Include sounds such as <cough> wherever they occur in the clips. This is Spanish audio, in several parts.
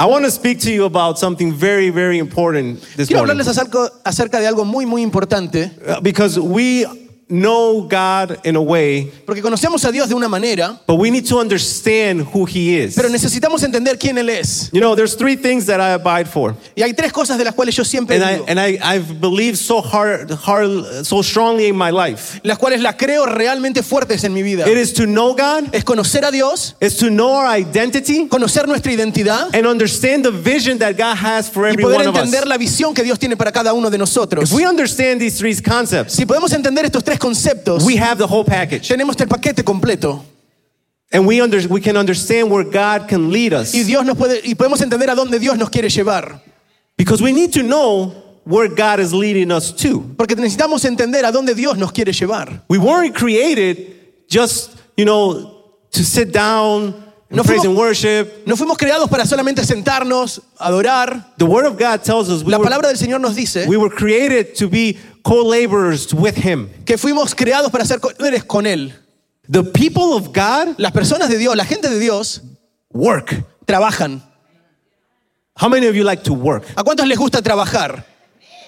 I want to speak to you about something very, very important this Quiero morning. hablarles acerca, acerca de algo muy, muy importante, Uh, Because we know God in a way, porque conocemos a Dios de una manera, but we need to understand who He is. pero necesitamos entender quién Él es. You know, there's three things that I abide for. Y hay tres cosas de las cuales yo siempre And, I, and I, I've believed so hard, hard, so strongly in my life. las cuales las creo realmente fuertes en mi vida. It is to know God, Es conocer a Dios, it's to know our identity, conocer nuestra identidad and understand the vision that God has for y every poder one of us. entender la visión que Dios tiene para cada uno de nosotros. If we understand these three concepts, Si podemos entender estos tres conceptos, we have the whole package. tenemos el paquete completo. And we, under, we can understand where God can lead us. Y Dios nos puede y podemos entender a dónde Dios nos quiere llevar, Because we need to know where God is leading us to. porque necesitamos entender a dónde Dios nos quiere llevar. We weren't created just, you know, to sit down No praise and worship. No fuimos creados para solamente sentarnos, adorar. The Word of God tells us we La were, palabra del Señor nos dice we were created to be co-laborers with Him. que fuimos creados para ser eres con Él. The people of God Las personas de Dios, la gente de Dios, work. trabajan. How many of you like to work? ¿A cuántos les gusta trabajar?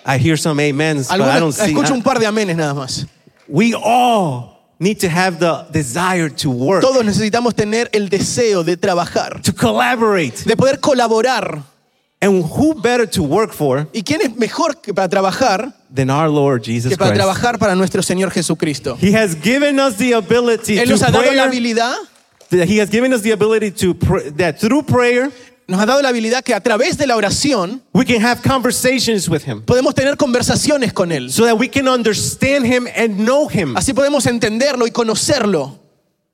I hear some amens, but I don't see. escucho un par de amenes nada más. We all need to have the desire to work, Todos necesitamos tener el deseo de trabajar, to collaborate. de poder colaborar. And who better to work for ¿Y quién es mejor que para trabajar than our Lord Jesus que para Christ? trabajar para nuestro Señor Jesucristo? He has given us the ability Él to nos ha dado la prayer. habilidad, He has given us the ability to pray, that through prayer nos ha dado la habilidad que a través de la oración we can have conversations with Him, podemos tener conversaciones con Él. so that we can understand Him and know Him. Así podemos entenderlo y conocerlo.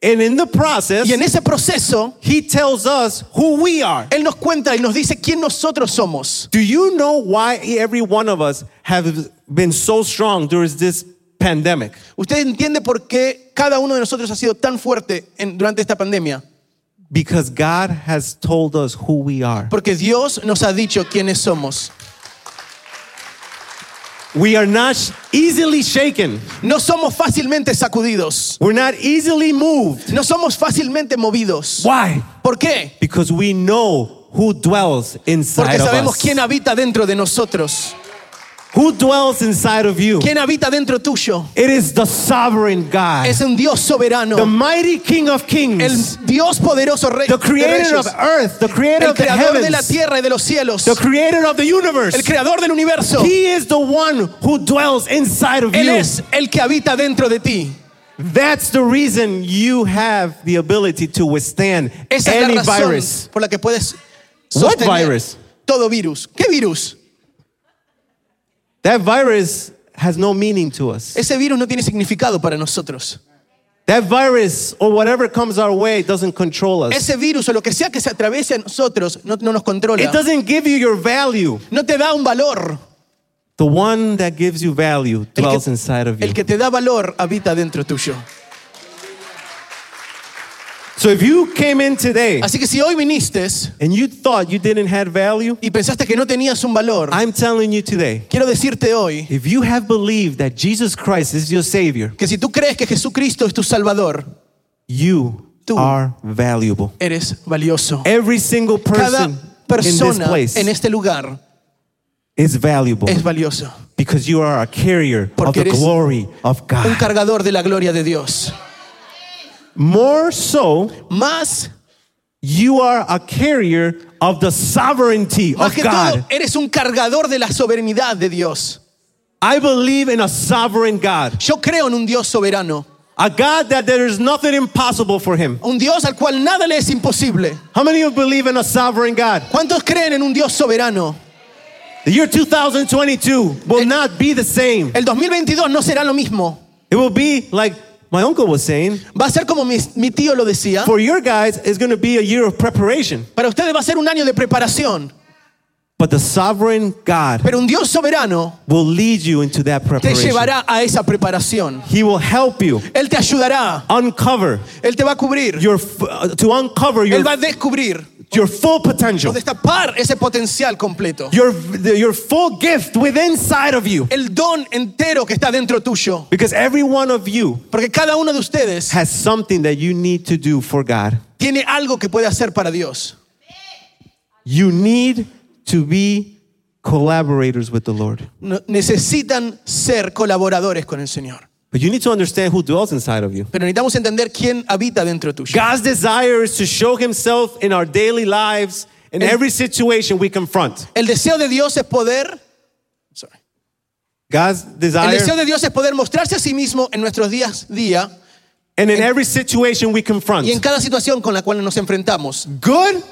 And in the process, Y en ese proceso, He tells us who we are. Él nos cuenta y nos dice quién nosotros somos. Do you know why every one of us have been so strong during this pandemic? ¿Usted entiende por qué cada uno de nosotros ha sido tan fuerte en- durante esta pandemia? Because God has told us who we are. Porque Dios nos ha dicho quiénes somos. We are not easily shaken. No somos fácilmente sacudidos. We're not easily moved. No somos fácilmente movidos. Why? ¿Por qué? Because we know who dwells Porque inside of sabemos us. quién habita dentro de nosotros. Who dwells inside of you? ¿Quién habita dentro tuyo? It is the sovereign God, Es un Dios soberano. the mighty King of Kings. El Dios poderoso rey the de creator of earth, the creator El of the creador de la tierra y de los cielos. the creator of the universe. El creador del universo. He is the one who dwells inside of Él you. es el que habita dentro de ti. That's the reason you have the ability to withstand Esa es la any razón virus. por la que puedes What sostener virus? todo virus. ¿Qué virus? That virus has no meaning to us. Ese virus no tiene significado para nosotros. That virus or whatever comes our way doesn't control us. Ese virus o lo que sea que se atraviese a nosotros no, no nos controla. It doesn't give you your value. No te da un valor. The one that gives you value dwells que, inside of you. el que te da valor habita dentro tuyo. So if you came in today Así que si hoy viniste and you thought you didn't have value, y pensaste que no tenías un valor, I'm telling you today, quiero decirte hoy if you have believed that Jesus Christ is your Savior, que si tú crees que Jesucristo es tu Salvador, you Tú. are valuable. eres valioso. Every single Cada person in this persona place en este lugar is valuable es valioso. because you are a carrier of the glory of Un God. cargador de la gloria de Dios. More so, Más, you are a carrier of the sovereignty más of que God. todo, eres un cargador de la soberanidad de Dios. I believe in a sovereign God, Yo creo en un Dios soberano. a God that there is nothing impossible for him. Un Dios al cual nada le es imposible. How many of you believe in a sovereign God? ¿Cuántos creen en un Dios soberano? The year 2022 will not be the same. El 2022 no será lo mismo. It will be like my uncle was saying. Va a ser como mi, mi tío lo decía. For your guys, it's going to be a year of preparation. Para ustedes va a ser un año de preparación. But the sovereign God Pero un Dios soberano will lead you into that te preparation. llevará a esa preparación. He will help you Él te ayudará. uncover Él te va a cubrir. your f- uh, to uncover your Él va a descubrir your full potential, destapar ese potencial completo. your your full gift within inside of you. El don entero que está dentro tuyo. Because every one of you Porque cada uno de ustedes has something that you need to do for God. tiene algo que puede hacer para Dios. You need to be collaborators with the Lord. Necesitan ser colaboradores con el Señor. But you need to understand who dwells inside of you. Pero necesitamos entender quién habita dentro tuyo. God's desire is to show himself in our daily lives in El- every situation we confront. El deseo de Dios es poder, sorry. God's desire el deseo de Dios es poder mostrarse a sí mismo en nuestros días día and in every situation we confront. y en cada situación con la cual nos enfrentamos, Good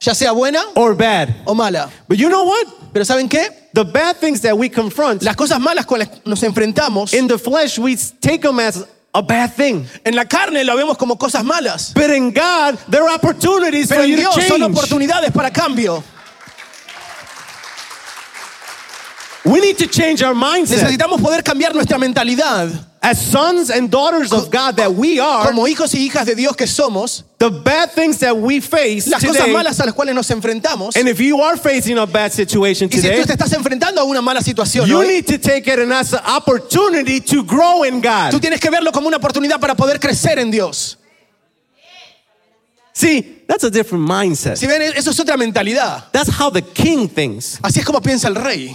ya sea buena or bad. o mala. But you know what? Pero ¿saben qué? The bad things that we confront Las cosas malas con las que nos enfrentamos in the flesh, we take them as a bad thing. en la carne lo vemos como cosas malas. But in God, there are opportunities Pero for en you to Dios son oportunidades para cambio. We need to change our mindset. Necesitamos poder cambiar nuestra mentalidad. As sons and daughters of God that we are, Como hijos y hijas de Dios que somos, the bad things that we face las cosas today, malas a las cuales nos enfrentamos. and if you are facing a bad situation Y si today, tú te estás enfrentando a una mala situación you hoy, need to take it as an opportunity to grow in God. tú tienes que verlo como una oportunidad para poder crecer en Dios. See, that's a different mindset. Si ven, eso es otra mentalidad. That's how the king thinks. Así es como piensa el rey.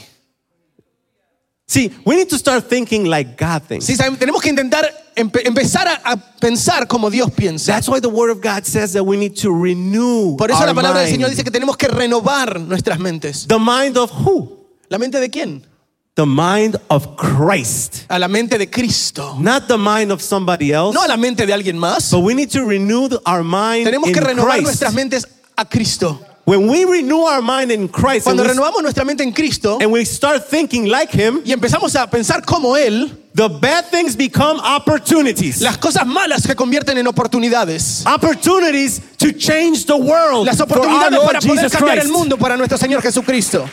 See, we need to start thinking like God thinks. Sí, tenemos que intentar empe- empezar a, a pensar como Dios piensa. That's why the word of God says that we need to renew Por eso la palabra del Señor mind. dice que tenemos que renovar nuestras mentes. The mind of who? ¿La mente de quién? The mind of Christ. A la mente de Cristo. Not the mind of somebody else. No a la mente de alguien más. But we need to renew our mind Tenemos in que renovar Christ. nuestras mentes a Cristo. When we renew our mind in Christ and Cuando we, renovamos nuestra mente en Cristo and we start thinking like Him, y empezamos a pensar como Él, the bad things become opportunities. las cosas malas se convierten en oportunidades. Opportunities to change the world Las oportunidades para poder Jesus cambiar el mundo para nuestro Señor Jesucristo.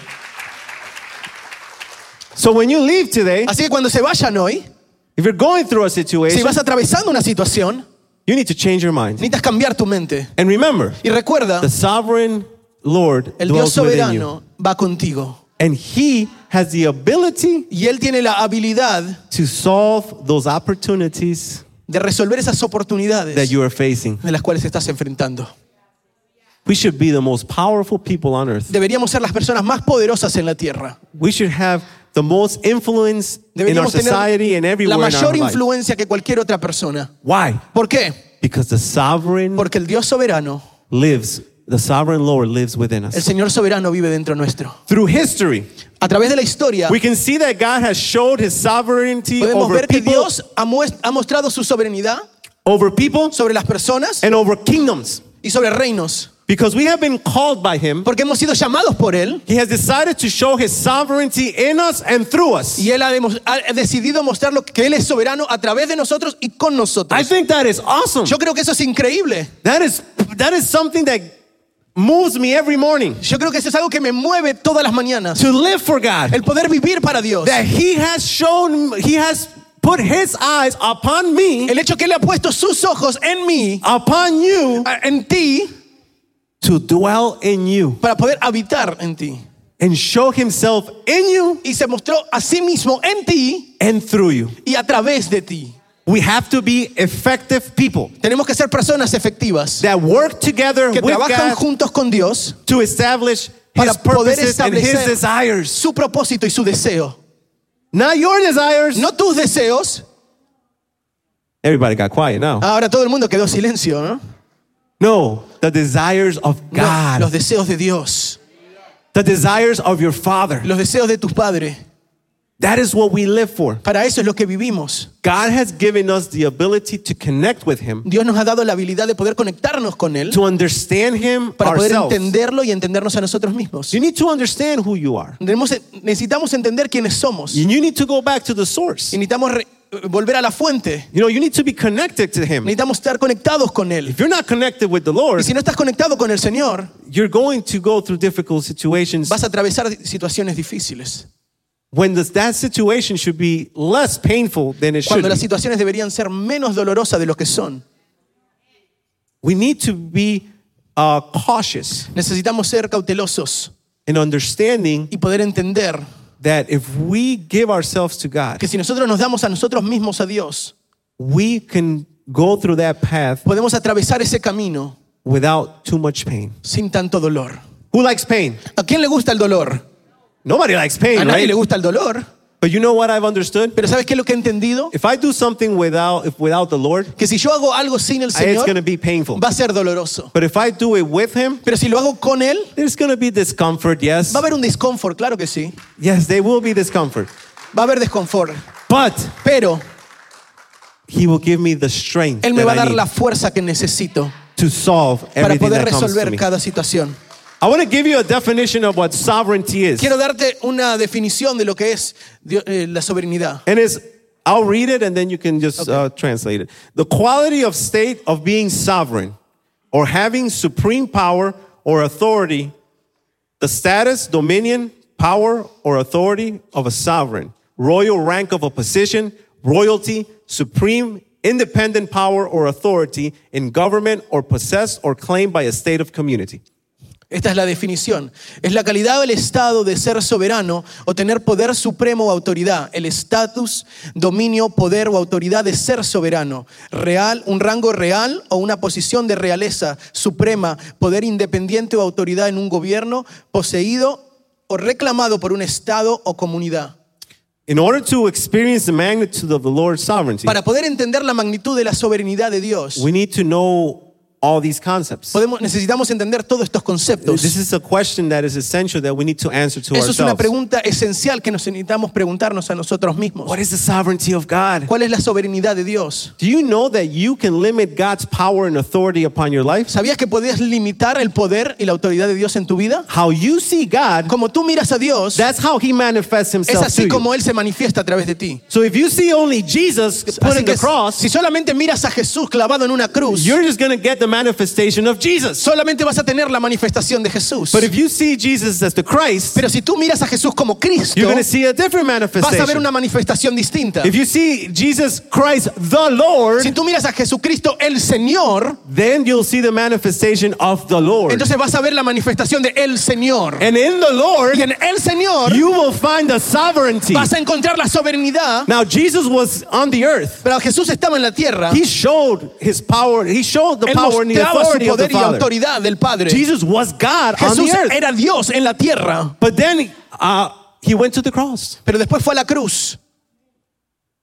So when you leave today, Así que cuando se vayan hoy, if you're going through a situation, si vas atravesando una situación, you need to change your mind. necesitas cambiar tu mente. And remember, Y recuerda, the sovereign Lord el Dios dwells within you. soberano va contigo. And He has the ability Y Él tiene la habilidad to solve those opportunities de resolver esas that oportunidades you are facing. de las cuales estás enfrentando. We should be the most powerful people on earth. Deberíamos ser las personas más poderosas en la tierra. We should have the most influence in our Deberíamos society and tener everywhere la in our mayor life. influencia que cualquier otra persona. Why? ¿Por qué? Because the sovereign Porque el Dios soberano, lives, the sovereign Lord lives within us. el. Señor soberano vive dentro nuestro. Through history, A través de la historia we can see that God has showed his sovereignty podemos over ver que people, Dios ha, ha mostrado su soberanía over people sobre las personas and over kingdoms. y sobre reinos. Because we have been called by him, Porque hemos sido llamados por Él he has decided to show his sovereignty in us and through us. y Él ha, ha decidido mostrar lo que Él es soberano a través de nosotros y con nosotros. I think that is awesome. Yo creo que eso es increíble. That is that is something that moves me every morning Yo creo que eso es algo que me mueve todas las mañanas. to live for God. El poder vivir para Dios. That he has shown he has put his eyes upon me, El hecho que Él ha puesto sus ojos en mí, upon you a- en ti, to dwell in you para poder habitar en ti. and show himself in you Y se mostró a sí mismo en ti and through you. y a través de ti. We have to be effective people Tenemos que ser personas efectivas that work together que with trabajan God juntos con Dios to establish para his poder purposes and his establecer desires. su propósito y su deseo. Not your desires. No tus deseos. Everybody got quiet now. Ahora todo el mundo quedó silencio, ¿no? No, the desires of No, God. los deseos de Dios, the desires of your father. los deseos de tu Padre. That is what we live for. Para eso es lo que vivimos. God has given us the ability to connect with Him, Dios nos ha dado la habilidad de poder conectarnos con Él to understand Him para poder ourselves. entenderlo y entendernos a nosotros mismos. You need to understand who you are. Necesitamos entender quiénes somos. And you need to go back to the source. necesitamos volver a la fuente. You know, you need to be connected to Him. Necesitamos estar conectados con Él. If you're not connected with the Lord, Y si no estás conectado con el Señor, you're going to go through difficult situations vas a atravesar situaciones difíciles. When this, that situation should be less painful than it should Cuando las be. situaciones deberían ser menos dolorosas de lo que son. We need to be uh, cautious Necesitamos ser cautelosos in understanding y poder entender that if we give ourselves to God, que si nosotros nos damos a nosotros mismos a Dios, we can go through that path podemos atravesar ese camino without too much pain. sin tanto dolor. Who likes pain? ¿A quién le gusta el dolor? Nobody likes pain, A nadie right? le gusta el dolor. But you know what I've understood? Pero ¿sabes qué es lo que he entendido? If I do something without if without the Lord, Que si yo hago algo sin el it's Señor, going to be painful. va a ser doloroso. But if I do it with Him, Pero si lo hago con Él, there's going to be discomfort. Yes, va a haber un discomfort, claro que sí. yes, there will be discomfort. Va a haber desconfort. But Pero He will give me the strength Él me va a that I dar need la fuerza que necesito to solve para everything poder that comes to resolver me. cada situación. I want to give you a definition of what sovereignty is, Quiero darte una definición de lo que es eh, la soberanía. and it's. I'll read it and then you can just uh, translate it. The quality of state of being sovereign or having supreme power or authority, the status, dominion, power, or authority of a sovereign, royal rank of a position, royalty, supreme independent power or authority in government or possessed or claimed by a state of community. Esta es la definición. Es la calidad del estado de ser soberano o tener poder supremo o autoridad. El estatus, dominio, poder o autoridad de ser soberano. Real, un rango real o una posición de realeza suprema, poder independiente o autoridad en un gobierno, poseído o reclamado por un estado o comunidad. In order to experience the magnitude of the Lord's sovereignty, Para poder entender la magnitud de la soberanía de Dios, we need to know all these concepts. podemos, necesitamos entender todos estos conceptos. This is a question that is essential that we need to answer to Eso es una ourselves. pregunta esencial que nos necesitamos preguntarnos a nosotros mismos. What is the sovereignty of God? ¿Cuál es la soberanía de Dios? Do you know that you can limit God's power and authority upon your life? ¿Sabías que podías limitar el poder y la autoridad de Dios en tu vida? How you see God, Como tú miras a Dios, that's how he manifests es himself to así you. como Él se manifiesta a través de ti. So if you see only Jesus put in the cross, si solamente miras a Jesús clavado en una cruz, you're just going to get the manifestation of Jesus. solamente vas a tener la manifestación de Jesús. But if you see Jesus as the Christ, Pero si tú miras a Jesús como Cristo, you're going to see a different vas a ver manifestation. una manifestación distinta. If you see Jesus Christ the Lord, Si tú miras a Jesucristo el Señor, then you'll see the manifestation of the Lord. entonces vas a ver la manifestación de el Señor. And in the Lord, Y en el Señor you will find the sovereignty. vas a encontrar la soberanía. Now, Jesus was on the earth. Pero Jesús estaba en la tierra. He showed his power. He showed the Él power mostraba su poder y autoridad del Padre. Jesus was God on Jesús the era Dios en la tierra, But then uh, he went to the cross. pero después fue a la cruz.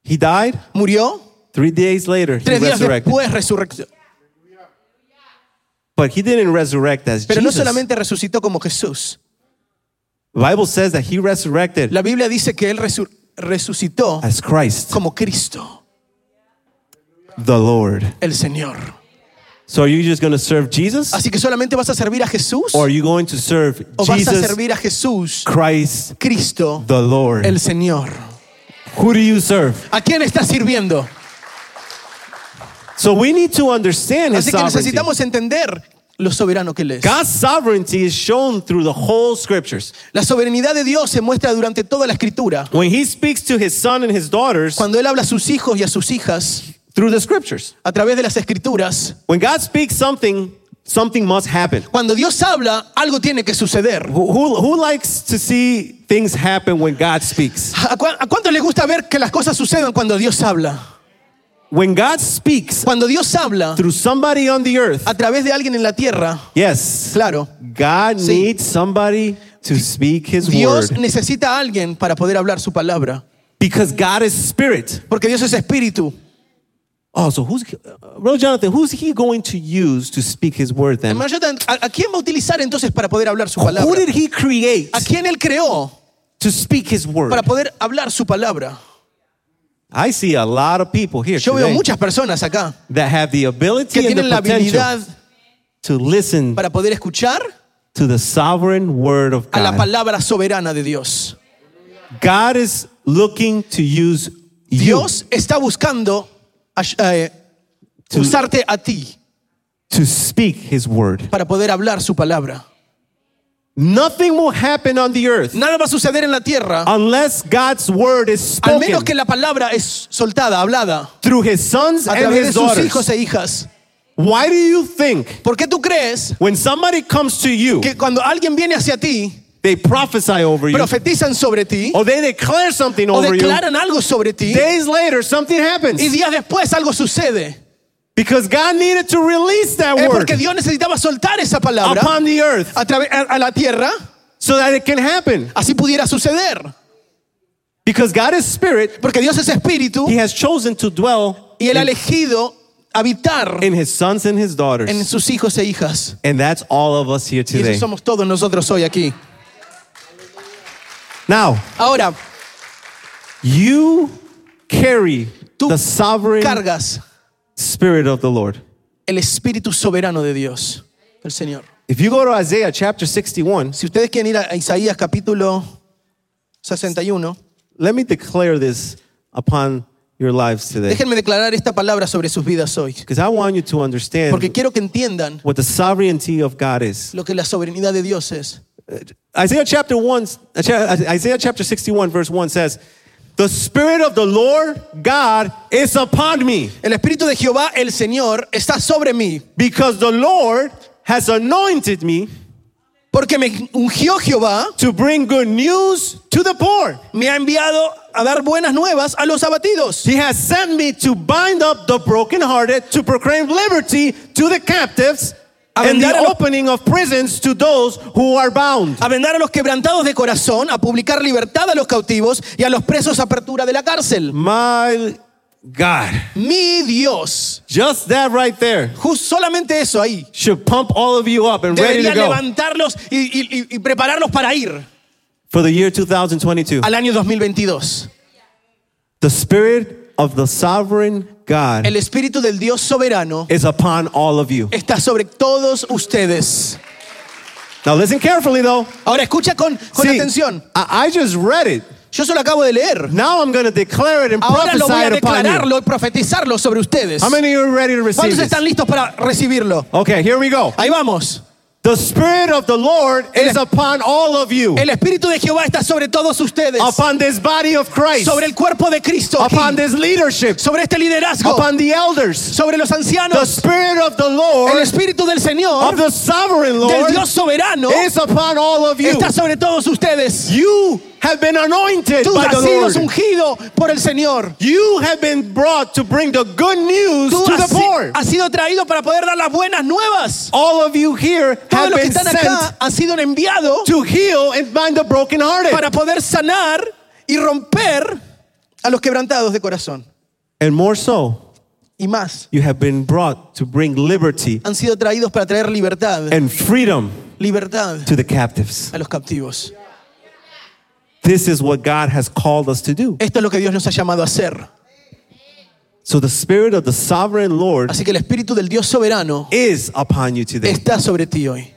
He died. Murió. Three days later, he Tres días resurrected. después resurrección. But he didn't resurrect as Pero no Jesus. solamente resucitó como Jesús. The Bible says that he resurrected La Biblia dice que Él resu- resucitó as Christ, como Cristo, the Lord. el Señor. So are you just going to serve Jesus? Así que solamente vas a servir a Jesús Or are you going to serve o vas a Jesus servir a Jesús, Christ, Cristo, the Lord? el Señor. Who do you serve? ¿A quién estás sirviendo? So we need to understand his Así que sovereignty. necesitamos entender lo soberano que Él es. God's sovereignty is shown through the whole scriptures. La soberanía de Dios se muestra durante toda la escritura. When he speaks to his son and his daughters Cuando Él habla a sus hijos y a sus hijas through the scriptures. a través de las escrituras, When God speaks something, something must happen. cuando Dios habla, algo tiene que suceder. Who, who, who likes to see things happen when God speaks? ¿A cu- a cuántos les gusta ver que las cosas sucedan cuando Dios habla? When God speaks Cuando Dios habla through somebody on the earth, a través de alguien en la tierra, yes, claro, God Sí. needs somebody to speak his Dios word necesita a alguien para poder hablar su palabra. because God is spirit. Porque Dios es espíritu. Oh, so who's, Brother Jonathan, who's he going to use to speak his word then? Hermano Jonathan, ¿A, a quién va a utilizar entonces para poder hablar su Who did he create ¿A quién Él creó to speak his word? para poder hablar su palabra? I see a lot of people here Yo veo today muchas personas acá that have the que ability and tienen la the potential habilidad to listen para poder escuchar to the sovereign word of a la God. palabra soberana de Dios. God is looking to use you Dios está buscando eh, To- usarte a ti to speak his word. para poder hablar su palabra. Nothing will happen on the earth Nada va a suceder en la tierra unless God's word is al menos que spoken la palabra es soltada, hablada, through his sons a and través de his sus hijos daughters. e hijas. Why do you think ¿Por qué tú crees when somebody comes to you, que cuando alguien viene hacia ti, they prophesy over you profetizan sobre ti or they declare something o over you? declaran algo sobre ti Days later, something happens. y días después algo sucede? Because God needed to release that Es word porque Dios necesitaba soltar esa palabra upon the earth a, través- a- a la tierra, so that it can happen. así pudiera suceder. Because God is spirit, Porque Dios es espíritu He has chosen to dwell y Él ha elegido habitar in His sons and His en daughters. sus hijos e hijas. And that's all of us here Y today. eso somos todos nosotros hoy aquí. Now, Ahora, you carry Tú the sovereign cargas spirit of the Lord. el espíritu soberano de Dios, el Señor. If you go to Isaiah chapter 61, Si ustedes quieren ir a Isaías capítulo 61, let me declare this upon your lives today. déjenme declarar esta palabra sobre sus vidas hoy. Because I want you to understand Porque quiero que entiendan what the sovereignty of God is. lo que la soberanía de Dios es. Isaiah chapter 1, uh, Isaiah chapter 61, verse 1 says, The Spirit of the Lord God is upon me, El espíritu de Jehová, el Señor, está sobre mí, because the Lord has anointed me porque me ungió Jehová, to bring good news to the poor. me ha enviado a dar buenas nuevas a los abatidos, He has sent me to bind up the brokenhearted, to proclaim liberty to the captives, A and the opening of prisons to those who are bound. a vendar a los quebrantados de corazón, a publicar libertad a los cautivos y a los presos apertura de la cárcel. My God. Mi Dios, Just that right there Jus- solamente eso ahí, should pump all of you up and ready to go levantarlos y- y- y prepararlos para ir for the year 2022. al año 2022. The Spirit of the sovereign God El espíritu del Dios soberano is upon all of you. está sobre todos ustedes. Now listen carefully though. Ahora escucha con, con See, atención. I, I just read it. Yo solo acabo de leer. Now I'm going to declare it and Ahora lo voy prophesy a declararlo y profetizarlo sobre ustedes. How many are ready to receive ¿Cuántos están listos para recibirlo? Okay, here we go. Ahí vamos. The Spirit of the Lord is upon all of you. El Espíritu de Jehová está sobre todos ustedes. Upon this body of Christ. Sobre el cuerpo de Cristo. aquí. Upon this leadership. Sobre este liderazgo. Upon the elders. Sobre los The ancianos. Spirit of the El Lord, Espíritu del Señor. of the sovereign Del Lord, Dios soberano. is upon all of you. Está sobre todos ustedes. You have been anointed Tú by has the sido Lord. ungido por el Señor. You have been brought to bring the good news Tú to has, the poor. has sido traído para poder dar las buenas nuevas. All of you here Todos have los que been están sent han sido enviados to heal and bind the brokenhearted. para poder sanar y romper a los quebrantados de corazón. And more so, Y más, you have been brought to bring liberty han sido traídos para traer libertad, and freedom libertad to the captives. a los captivos. This is what God has called us to do. Esto es lo que Dios nos ha llamado a hacer. So the Spirit of the sovereign Lord Así que el Espíritu del Dios soberano is upon you today. está sobre ti hoy.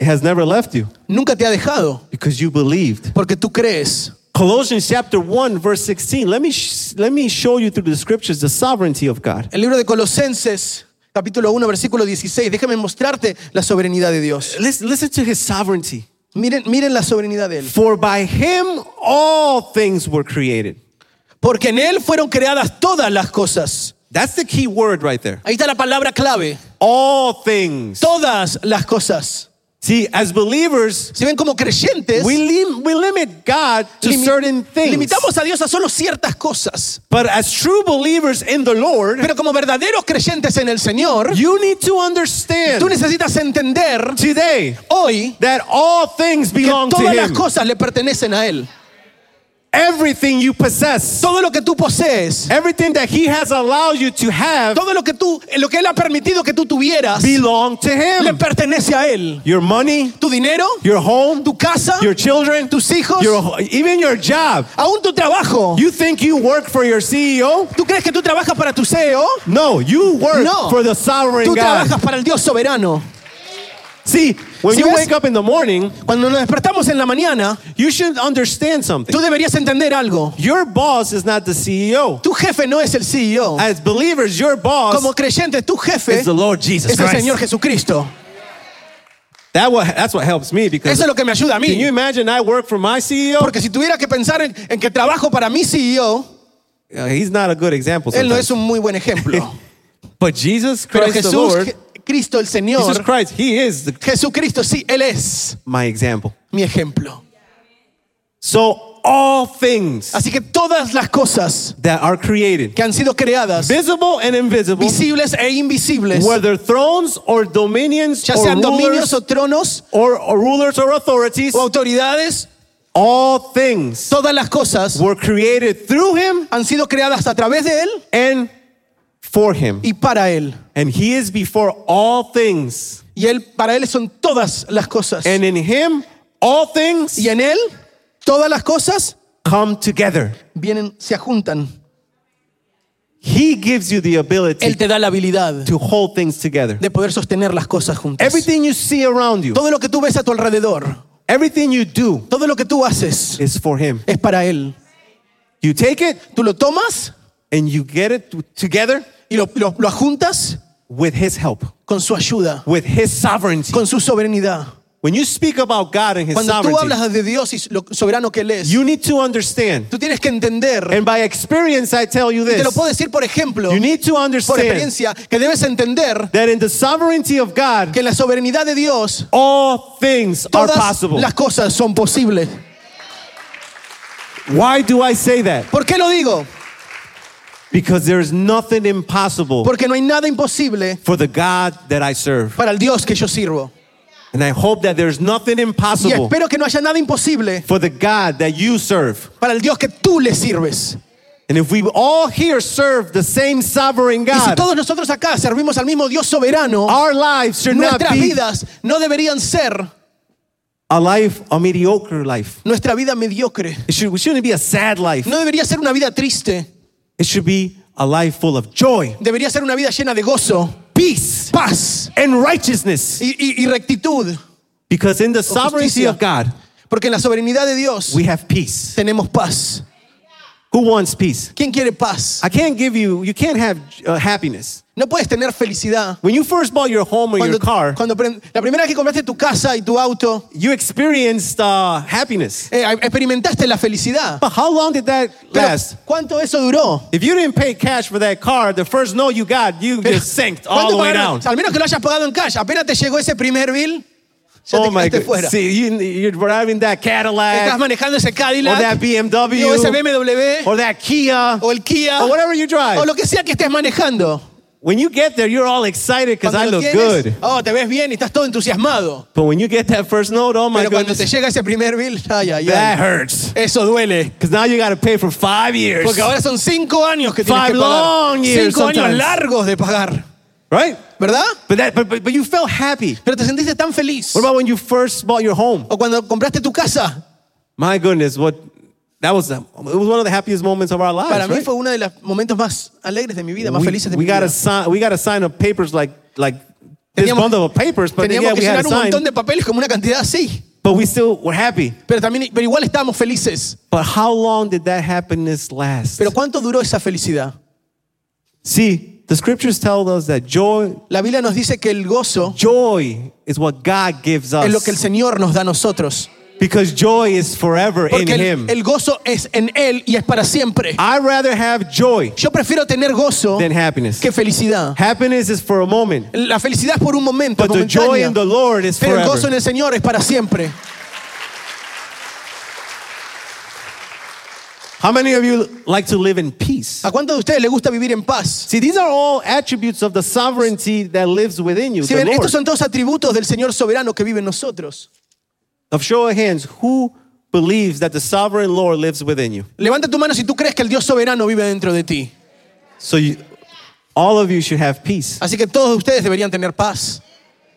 It has never left you Nunca te ha dejado because you believed. porque tú crees. Colossians chapter 1 verse 16. Let me sh- let me show you through the scriptures the sovereignty of God. El libro de Colosenses, capítulo 1, versículo 16. Déjame mostrarte la soberanía de Dios. Listen, listen to his sovereignty. Miren, miren la soberanía de Él. For by him all things were created. Porque en Él fueron creadas todas las cosas. That's the key word right there. Ahí está la palabra clave. All things. Todas las cosas. See, as believers, Si ven como creyentes, we, lim- we limit God to limi- certain things. limitamos a Dios a solo ciertas cosas. But as true believers in the Lord, Pero como verdaderos creyentes en el Señor, you need to understand tú necesitas entender today hoy that all things que belong to todas las him. cosas le pertenecen a Él. Everything you possess, Todo lo que tú posees, everything that he has allowed you to have todo lo que tú, lo que Él ha permitido que tú tuvieras, belong to le him. pertenece a Él. Your money, Tu dinero, your home, tu casa, your children, tus hijos, your, even your job. aún tu trabajo. You think you work for your CEO? ¿Tú crees que tú trabajas para tu CEO? No, you work No. for the sovereign Tú God. trabajas para el Dios soberano. See, when Si you ves- wake up in the morning, Cuando nos despertamos en la mañana, you should understand something. tú deberías entender algo. Your boss is not the CEO. Tu jefe no es el CEO. As believers, your boss Como creyente, tu jefe is the Lord Jesus es el Christ. Señor Jesucristo. That what, that's what helps me because Eso es lo que me ayuda a can you imagine I work for my CEO? Porque si tuviera que pensar en, en que trabajo para mi CEO, he's not a good example. él no sometimes. es un muy buen ejemplo. <laughs> But Jesus Pero Christ the Lord, Cristo el Jesus Señor, Christ, He is the, Jesucristo, sí, Él es my example. mi ejemplo. So all things Así que todas las cosas that are created, que han sido creadas, visible and invisible, visibles e invisibles, whether thrones or dominions ya or sean dominios rulers o tronos or, or rulers or authorities, o autoridades, all things todas las cosas were created through him han sido creadas a través de Él and for him. y para Él. And he is before all things. Y él, para Él son todas las cosas. And in him, all things Y en Él, todas las cosas come together. vienen, se juntan. He gives you the ability Él te da la habilidad to hold things together. de poder sostener las cosas juntas. Everything you see around you, Todo lo que tú ves a tu alrededor, everything you do todo lo que tú haces is for him. es para Él. You take it Tú lo tomas and you get it to- together y lo, lo, lo juntas with his help, con su ayuda, with his sovereignty. con su soberanidad. When you speak about God and his Cuando tú sovereignty, hablas de Dios y lo soberano que Él es, you need to understand. tú tienes que entender, And by experience, I tell you y te lo this puedo decir por ejemplo, you need to por understand experiencia, que debes entender that in the sovereignty of God, que en la soberanidad de Dios all things are todas possible. las cosas son posibles. Why do I say that? ¿Por qué lo digo? Because there is nothing impossible Porque no hay nada imposible for the God that I serve. para el Dios que yo sirvo. And I hope that there's nothing Y impossible espero que no haya nada imposible for the God that you serve. para el Dios que tú le sirves. And if we all here serve the same sovereign Y si God, todos nosotros acá servimos al mismo Dios soberano, our lives should not nuestras be vidas no deberían ser a life, a mediocre life. nuestra vida mediocre. It, should, it shouldn't be a sad life. No debería ser una vida triste. It should be a life full of joy, Debería ser una vida llena de gozo, peace, paz and righteousness. y, y- y rectitud. Because in the sovereignty of God, Porque en la soberanía de Dios we have peace. tenemos paz. Who wants peace? ¿Quién quiere paz? I can't give you, you can't have uh, happiness. No puedes tener felicidad. When you first bought your home or Cuando, your car, cuando la primera vez que compraste tu casa y tu auto, you experienced uh, happiness. eh, experimentaste la felicidad. But how long did that Pero, last? ¿cuánto eso duró? If you didn't pay cash for that car, the first no you got, you Pero, just sank all ¿cuánto the way down. Al menos que lo hayas pagado en cash. Apenas te llegó ese primer bill, ya Oh te my God. fuera. See, you, you're driving that Estás Cadillac manejando ese or Cadillac, that o ese BMW BMW, or that Kia o el Kia, or whatever you drive. o lo que sea que estés manejando. When you get there, you're all excited because I look tienes, good. oh, te ves bien y estás todo entusiasmado. But when you get that first note, oh my Pero cuando te llega ese primer bill, ay, ay, that ay. hurts. Eso duele. Because now you got to pay for five years. Porque ahora son cinco años que tienes Five que pagar. long years Cinco años sometimes. largos de pagar. Right? ¿Verdad? But, that, but, but, but you felt happy. Pero te sentiste tan feliz. What about when you first bought your home? O cuando compraste tu casa. My goodness, what that was it was one of the happiest moments of our lives. Para mí right? fue uno de los momentos más alegres de mi vida, más we, felices de we mi vida. sign we papers like like this Teníamos- bundle of papers, but Teníamos yeah, que we had llenar to un sign. montón de papeles como una cantidad así. But we still were happy. Pero también, pero igual estábamos felices. But how long did that happiness last? Pero ¿cuánto duró esa felicidad? See, the scriptures tell us that joy La Biblia nos dice que el gozo joy is what God gives es lo que el us. Señor nos da a nosotros. Because joy is forever in Porque el, him. el gozo es en Él y es para siempre. I'd rather have joy Yo prefiero tener gozo than happiness. que felicidad. Happiness is for a moment, La felicidad es por un momento, but the joy momentánea. in the Lord is pero el gozo en el Señor es para siempre. How many of you like to live in peace? ¿A cuántos de ustedes les gusta vivir en paz? See, these are all attributes of the sovereignty that lives within you, Si the ven, Lord. estos son todos atributos del Señor soberano que vive en nosotros. Of show of hands, who believes that the sovereign Lord lives within you? Levanta tu mano si tú crees que el Dios soberano vive dentro de ti. So you, all of you should have peace. Así que todos ustedes deberían tener paz.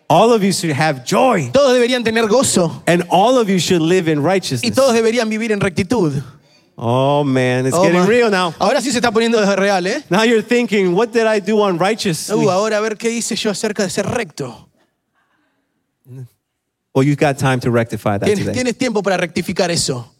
All of you should have joy. Todos deberían tener gozo. And all of you should live in righteousness. Y todos deberían vivir en rectitud. Oh man, it's Oh, getting ma- real now. Ahora sí se está poniendo real, ¿eh? Now you're thinking, what did I do unrighteous? Uh, ahora a ver qué hice yo acerca de ser recto. Well, you've got time to rectify that Tienes, today. tienes tiempo para rectificar eso.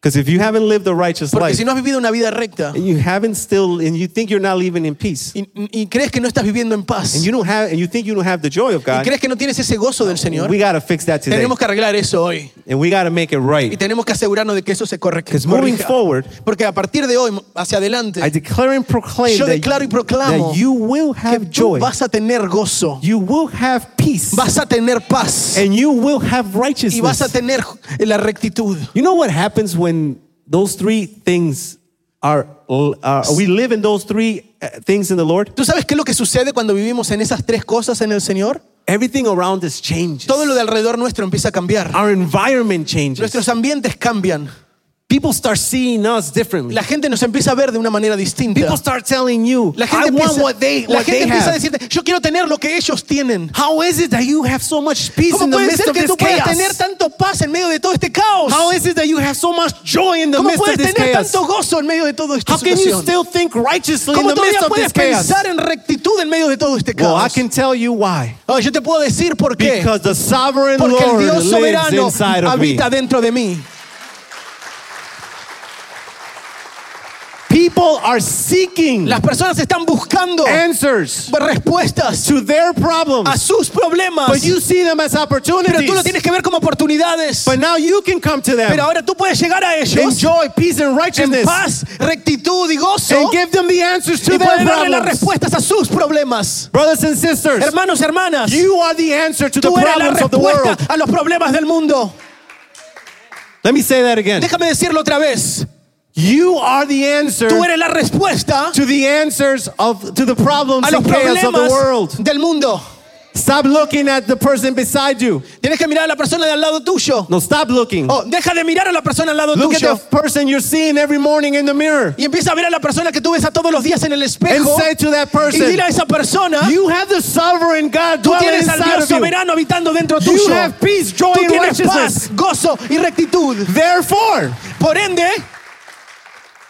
Because if you haven't lived a righteous Porque life, si no has vivido una vida recta and you haven't still, and you think you're not living in peace, y, y crees que no estás viviendo en paz and you don't have, and you think you don't have the joy of God, y crees que no tienes ese gozo del Señor, we got to fix that today, tenemos que arreglar eso hoy. and we got to make it Y right. tenemos que asegurarnos de que eso se Because moving forward, Porque a partir de hoy, hacia adelante, I declare and proclaim Yo declaro y proclamo that you will que have tú joy, vas a tener gozo, you will have peace, vas a tener paz and you will have y vas a righteousness. tener la rectitud. You know what happens ¿Sabes when those three things are, uh, we live in those three uh, things in the Lord, ¿Tú sabes qué es lo que sucede cuando vivimos en esas tres cosas en el Señor? everything around us changes. Todo lo de alrededor nuestro empieza a cambiar. Our environment changes. Nuestros ambientes cambian. People start seeing us differently. La gente nos empieza a ver de una manera distinta. People start telling you, La I gente want empieza, what they, la what gente they empieza a decirte, yo quiero tener lo que ellos tienen. How is it that you have so much peace ¿Cómo in the puede ser que tú puedas tener tanto paz en medio de todo este caos? How is it that you have so much joy in the ¿Cómo midst of puedes tener tanto gozo en medio de toda esta How can you still think righteously in ¿Cómo the midst of this puedes chaos? pensar en rectitud en medio de todo este Well, I caos? can tell you why. Oh, yo te puedo decir por qué. Because the sovereign Porque el Dios lives soberano inside of me. habita dentro de mí. People are seeking Las personas están buscando answers respuestas to their problems, a sus problemas. but you see them as Pero opportunities. tú lo tienes que ver como oportunidades. But now you can come to them, Pero ahora tú puedes llegar a ellos enjoy peace and en righteousness, paz, rectitud y gozo and give them the answers to y their las respuestas a sus problemas. Brothers and sisters, Hermanos, hermanas, you are the answer to the problems of the world. a los problemas del mundo. Let me say that again. Déjame decirlo otra vez. You are the answer Tú eres la respuesta to the answers of to the problems a los and chaos of the problemas world. del mundo. Stop looking at the person beside you. Tienes que mirar a la persona de al lado tuyo. No, stop looking. Oh, deja de mirar a la persona al lado Look at tuyo. the person you're seeing every morning in the mirror. Y empieza a ver a la persona que tú ves a todos los días en el And espejo. say to that Y person, dile a esa persona, You have the sovereign God tú dwelling tienes al inside Dios of you. soberano habitando dentro You tuyo. have peace, joy, Tú and tienes righteousness. paz, gozo y rectitud. Therefore, Por ende,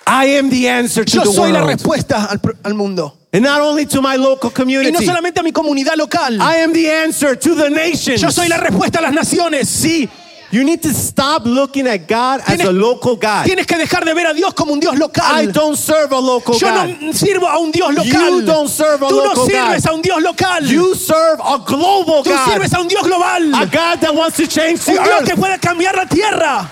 I am the answer to yo the soy la world. respuesta al, al mundo. And not only to my local Y no community, solamente a mi comunidad local. I am the answer to the nations. Yo soy la respuesta a las naciones. See, you need to stop looking at God as Tienes- a local God. Tienes que dejar de ver a Dios como un Dios I local. don't serve a local Yo God. no sirvo a un Dios local. You don't serve a Tú no local sirves God. a un Dios local. You serve a global Tú God. sirves a un Dios global. A God that wants to change the Un Dios que earth. puede cambiar la tierra.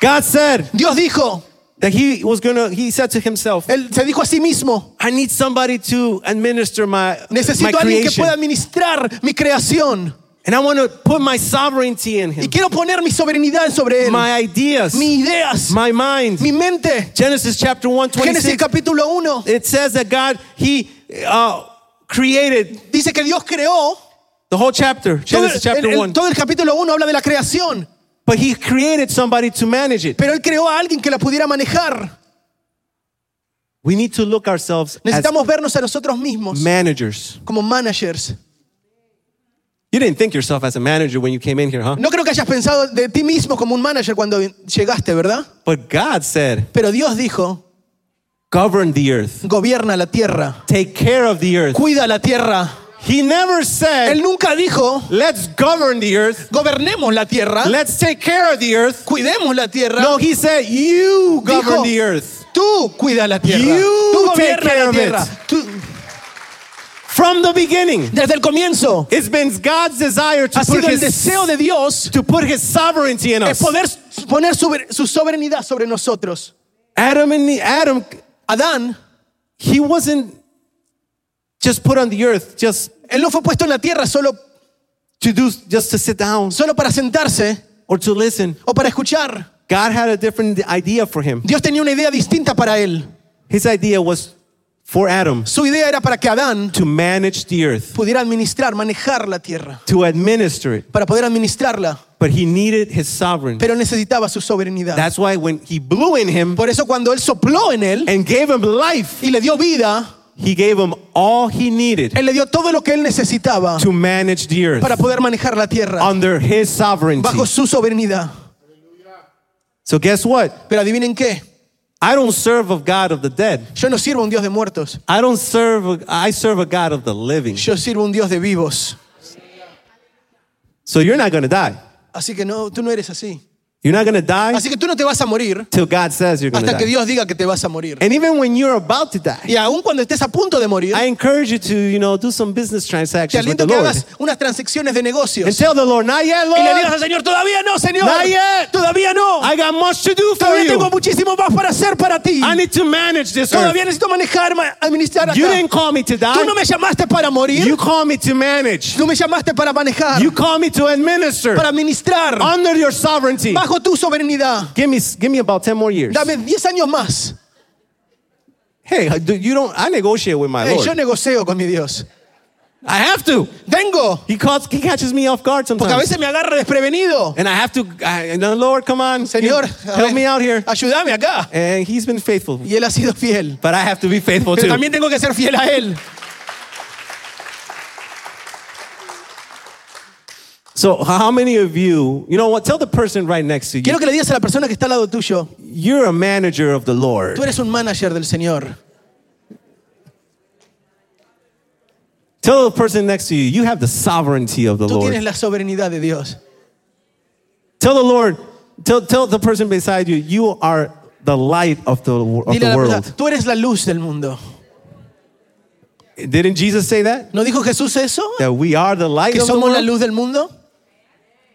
God said Dios dijo, that he was going to, he said to himself, él se dijo a sí mismo, I need somebody to administer my, my necesito a alguien que creation. pueda administrar mi creación. And I want to put my sovereignty in Y him, quiero poner mi soberanidad sobre él. my ideas, Mis ideas, my mind. mi mente. Genesis chapter 1, Génesis 26, capítulo 1 it says that God, he uh, created dice que Dios creó. the whole chapter, Todo Genesis el, chapter el- 1. todo el capítulo 1 habla de la creación. But he created somebody to manage it. Pero él creó a alguien que la pudiera manejar. We need to look ourselves as Necesitamos vernos a nosotros mismos managers. como managers. You didn't think yourself as a manager when you came in here, huh? No creo que hayas pensado de ti mismo como un manager cuando llegaste, ¿verdad? But God said, Pero Dios dijo, govern the earth, gobierna la tierra, take care of the earth. cuida la tierra. He never said, Él nunca dijo, let's govern the earth, gobernemos la tierra, let's take care of the earth. cuidemos la tierra. No, he said, you govern Dijo, the earth. Tú cuida la tierra. You Tú take care la of tierra. it. Tú- From the beginning, desde el comienzo it's been God's desire to ha put, sido el his, deseo de Dios to put his sovereignty in us. poder poner sobre- su soberanía sobre nosotros. Adam and the, Adam, Adán, he wasn't just put on the earth just él no fue puesto en la tierra solo, to do, just to sit down solo para sentarse or to listen. o para escuchar. God had a different idea for him. Dios tenía una idea distinta para él. His idea was for Adam Su idea era para que Adán to manage the earth, pudiera administrar, manejar la tierra, to administer it, para poder administrarla, but he needed his sovereign. pero necesitaba su soberanía. That's why when he blew in him Por eso cuando él sopló en él and gave him life, y le dio vida, he gave him all he needed él le dio todo lo que él necesitaba to manage the earth para poder manejar la tierra under his sovereignty. bajo su soberanía. So guess what? Pero adivinen qué, I don't serve a God of the dead. yo no sirvo a un Dios de muertos, I don't serve a, I serve a God of the living. yo sirvo un Dios de vivos. So you're not going to die. Así que no, tú no eres así. You're not going to die Así que tú no te vas a morir till God says you're hasta que die. Dios diga que te vas a morir. And even when you're about to die, Y aún cuando estés a punto de morir, I encourage you to, you know, do some business te transactions with aliento que Lord. hagas unas transacciones de negocios. And tell the Lord, not yet, Y le digas Lord. al Señor, todavía no, Señor. Not yet. Todavía no. I got much to do for Todavía tengo you. muchísimo más para hacer para ti. I need to manage this earth. Todavía necesito manejar, ma- administrar You didn't call me to Tú no die. me llamaste para morir. You called me to manage. Tú me llamaste para manejar, You called me to administer para administrar under your sovereignty. Bajo tu soberanía. Give me, give me about 10 more years. Dame 10 años más. Hey, you don't, I negotiate with my Hey, Lord. yo negocio con mi Dios. I have to. Tengo. He, calls, he catches me off guard Porque a sometimes. veces me agarra desprevenido. And I have to, I, and the Lord, come on. Señor, help me out here. ayúdame acá. And he's been faithful. Y él ha sido fiel. But I have to be faithful Pero too. también tengo que ser fiel a él. So, how many of you, you know what? Tell the person right next to you, Quiero que le digas a la persona que está al lado tuyo, you're a manager of the Lord. tú eres un manager del Señor. Tell the person next to you, you have the sovereignty of the Tú tienes Lord. la soberanía de Dios. Tell the Lord, tell, tell the person beside you, you are the light of the, of Dile a the la world. persona, tú eres la luz del mundo. Didn't Jesus say that? ¿No dijo Jesús eso? That we are the light Que of the somos la world? luz del mundo.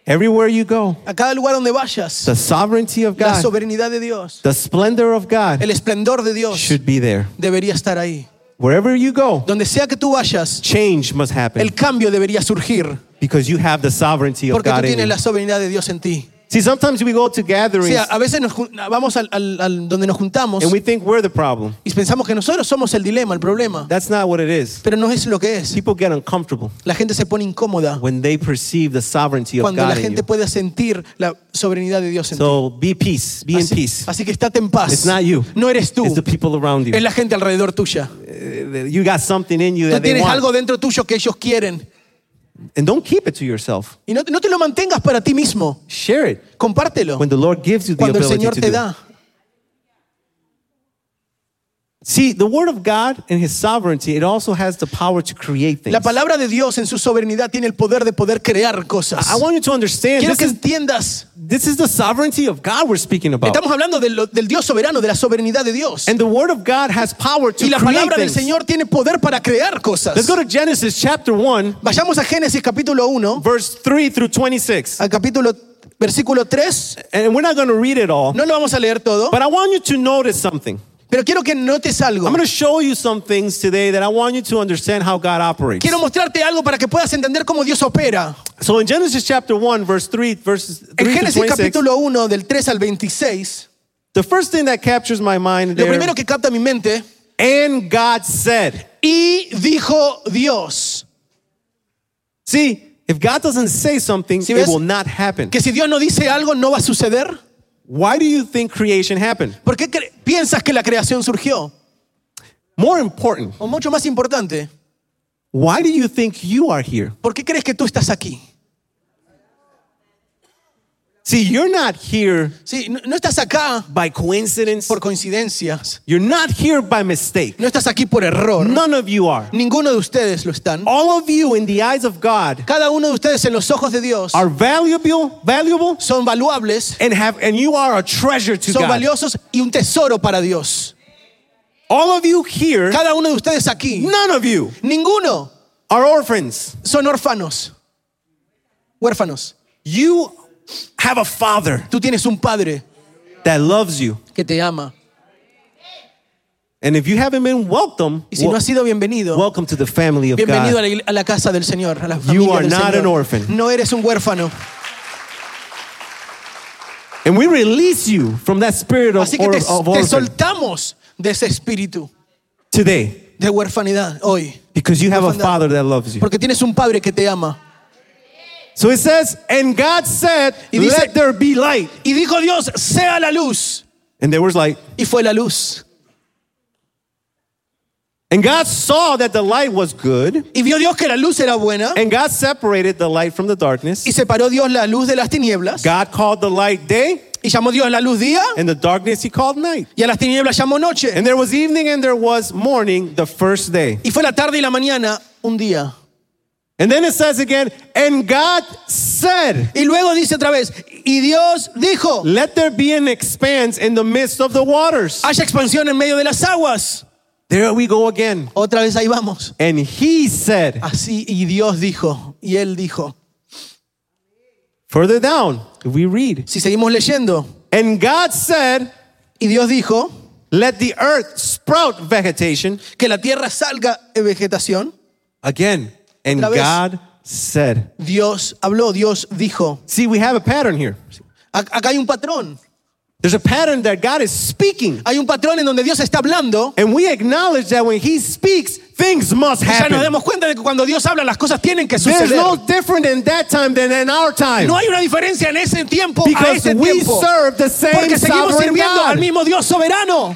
Everywhere you go, A cada lugar donde vayas, the sovereignty of la God, soberanía de Dios, the splendor of God el esplendor de Dios should be there. debería estar ahí. Wherever you go, Donde sea que tú vayas, change must happen el cambio debería surgir. because you have the sovereignty of Porque tú God in tienes you. la soberanía de Dios en ti. See, sometimes we go to gatherings sea, a veces nos jun- vamos al, al- al- donde nos juntamos and we think we're the problem. y pensamos que nosotros somos el dilema, el problema. That's not what it is. Pero no es lo que es. People get uncomfortable La gente se pone incómoda when they perceive the sovereignty of cuando la God in gente you. puede sentir la soberanía de Dios en ti. So be peace, be in Así, peace. así que estate en paz. It's not you. No eres tú, It's the people around you. es la gente alrededor tuya. Uh, You got something in you Tú that they tienes algo want. dentro tuyo que ellos quieren. And don't keep it to yourself. Y no, no te lo mantengas para ti mismo. Share it Compártelo. when the Lord gives you the Cuando el ability Señor to te do. da. See, the word of God and his sovereignty, it also has the power to create things. La palabra de Dios en su soberanía tiene el poder de poder crear cosas. I want you to understand Quiero this que is, entiendas. this is the sovereignty of God we're speaking about. Estamos hablando de lo- del Dios soberano, de la soberanía de Dios. And the word of God has power to create things. Y la palabra del. Señor tiene poder para crear cosas. Let's go to Genesis chapter 1, Vayamos a Génesis capítulo 1, verse 3 through 26. al capítulo versículo 3. And we're not going to read it all, No lo vamos a leer todo, but I want you to notice something. Pero quiero que notes algo. I'm going to show you some things today that I want you to understand how God operates. Quiero mostrarte algo para que puedas entender cómo Dios opera. So in Genesis chapter 1, verse 3, verses 3 En to Génesis 26, capítulo 1, del 3 al 26, the first thing that captures my mind lo there, primero que capta mi mente, and God said. y dijo Dios. See, if God doesn't say something, ¿Sí it will not happen. Que si Dios no dice algo, no va a suceder. Why do you think creation happened? ¿Por qué piensas que la creación surgió? More important, O mucho más importante, why do you think you are here? ¿por qué crees que tú estás aquí? See, you're not here Sí, no, no estás acá by coincidence. por coincidencias. You're not here by mistake. No estás aquí por error. None of you are. Ninguno de ustedes lo están. All of you in the eyes of God Cada uno de ustedes en los ojos de Dios are valuable, valuable, son valuables, and have and you are a treasure to son God. valiosos y un tesoro para Dios. All of you here, Cada uno de ustedes aquí, none of you ninguno are orphans. son órfanos, huérfanos. You have a father Tú tienes un padre that loves you. que te ama. And if you haven't been welcome, Y si no has sido bienvenido, welcome to the family of bienvenido a God. la, igle- a la casa del Señor, a la You familia are del not Señor. an orphan. No eres un huérfano. And we release you from that spirit of, Así que or- te, of te orphan soltamos de ese espíritu today de huerfanidad hoy. because you have a Orfandad. father that loves you. Porque tienes un padre que te ama. So it says, and God said, Y dice- let there be light. Y dijo Dios, sea la luz. And there was light. Y fue la luz. And God saw that the light was good. Y vio Dios que la luz era buena. And God separated the light from the darkness. Y separó Dios la luz de las tinieblas. God called the light day, Y llamó Dios la luz día. and the darkness he called night. Y a las tinieblas llamó noche. And there was evening and there was morning the first day. Y fue la tarde y la mañana un día. And then it says again, and God said, Y luego dice otra vez, y Dios dijo, let there be an expanse in the midst of the waters. haya expansión en medio de las aguas. There we go again. Otra vez ahí vamos. And he said, Así, y Dios dijo, y él dijo. further down, we read, Si seguimos leyendo, and God said, y Dios dijo let the earth sprout vegetation que la tierra salga vegetación, again. And Otra vez. God said, Dios habló, Dios dijo. see, we have a pattern here. Ac- Acá hay un patrón. There's a pattern that God is speaking. Hay un patrón en donde Dios está hablando. And we acknowledge that when He speaks, things must Y ya nos happen. damos cuenta de que cuando Dios habla, las cosas tienen que There's suceder. no different in that time than in our time. No hay una diferencia en ese tiempo a Because este we tiempo. serve the same Porque seguimos sirviendo al God. mismo Dios soberano.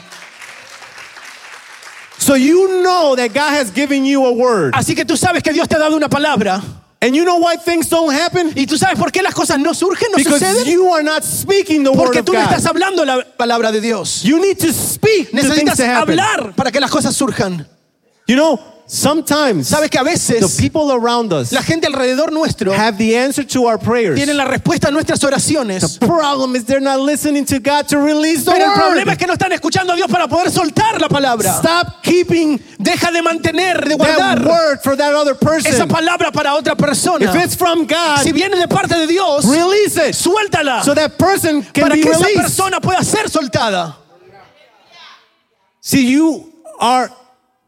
So you know that God has given you a word. Así que tú sabes que Dios te ha dado una palabra. And you know why things don't happen? Y tú sabes por qué las cosas no surgen, no Because suceden. you are not speaking the word Porque of tú no estás hablando la palabra de Dios. You need to speak Necesitas to hablar para que las cosas surjan. You know, sometimes Sabes que a the veces people around us la gente alrededor nuestro have the answer to our prayers. tiene la respuesta a nuestras oraciones. The problem is they're not listening to God to release the Pero el problema es que no están escuchando a Dios para poder soltar la palabra. Stop keeping Deja de mantener, de that guardar word for that other esa person. palabra para otra persona. If it's from God, Si viene de parte de Dios, release it suéltala so that person can para be que esa persona pueda ser soltada. See, you are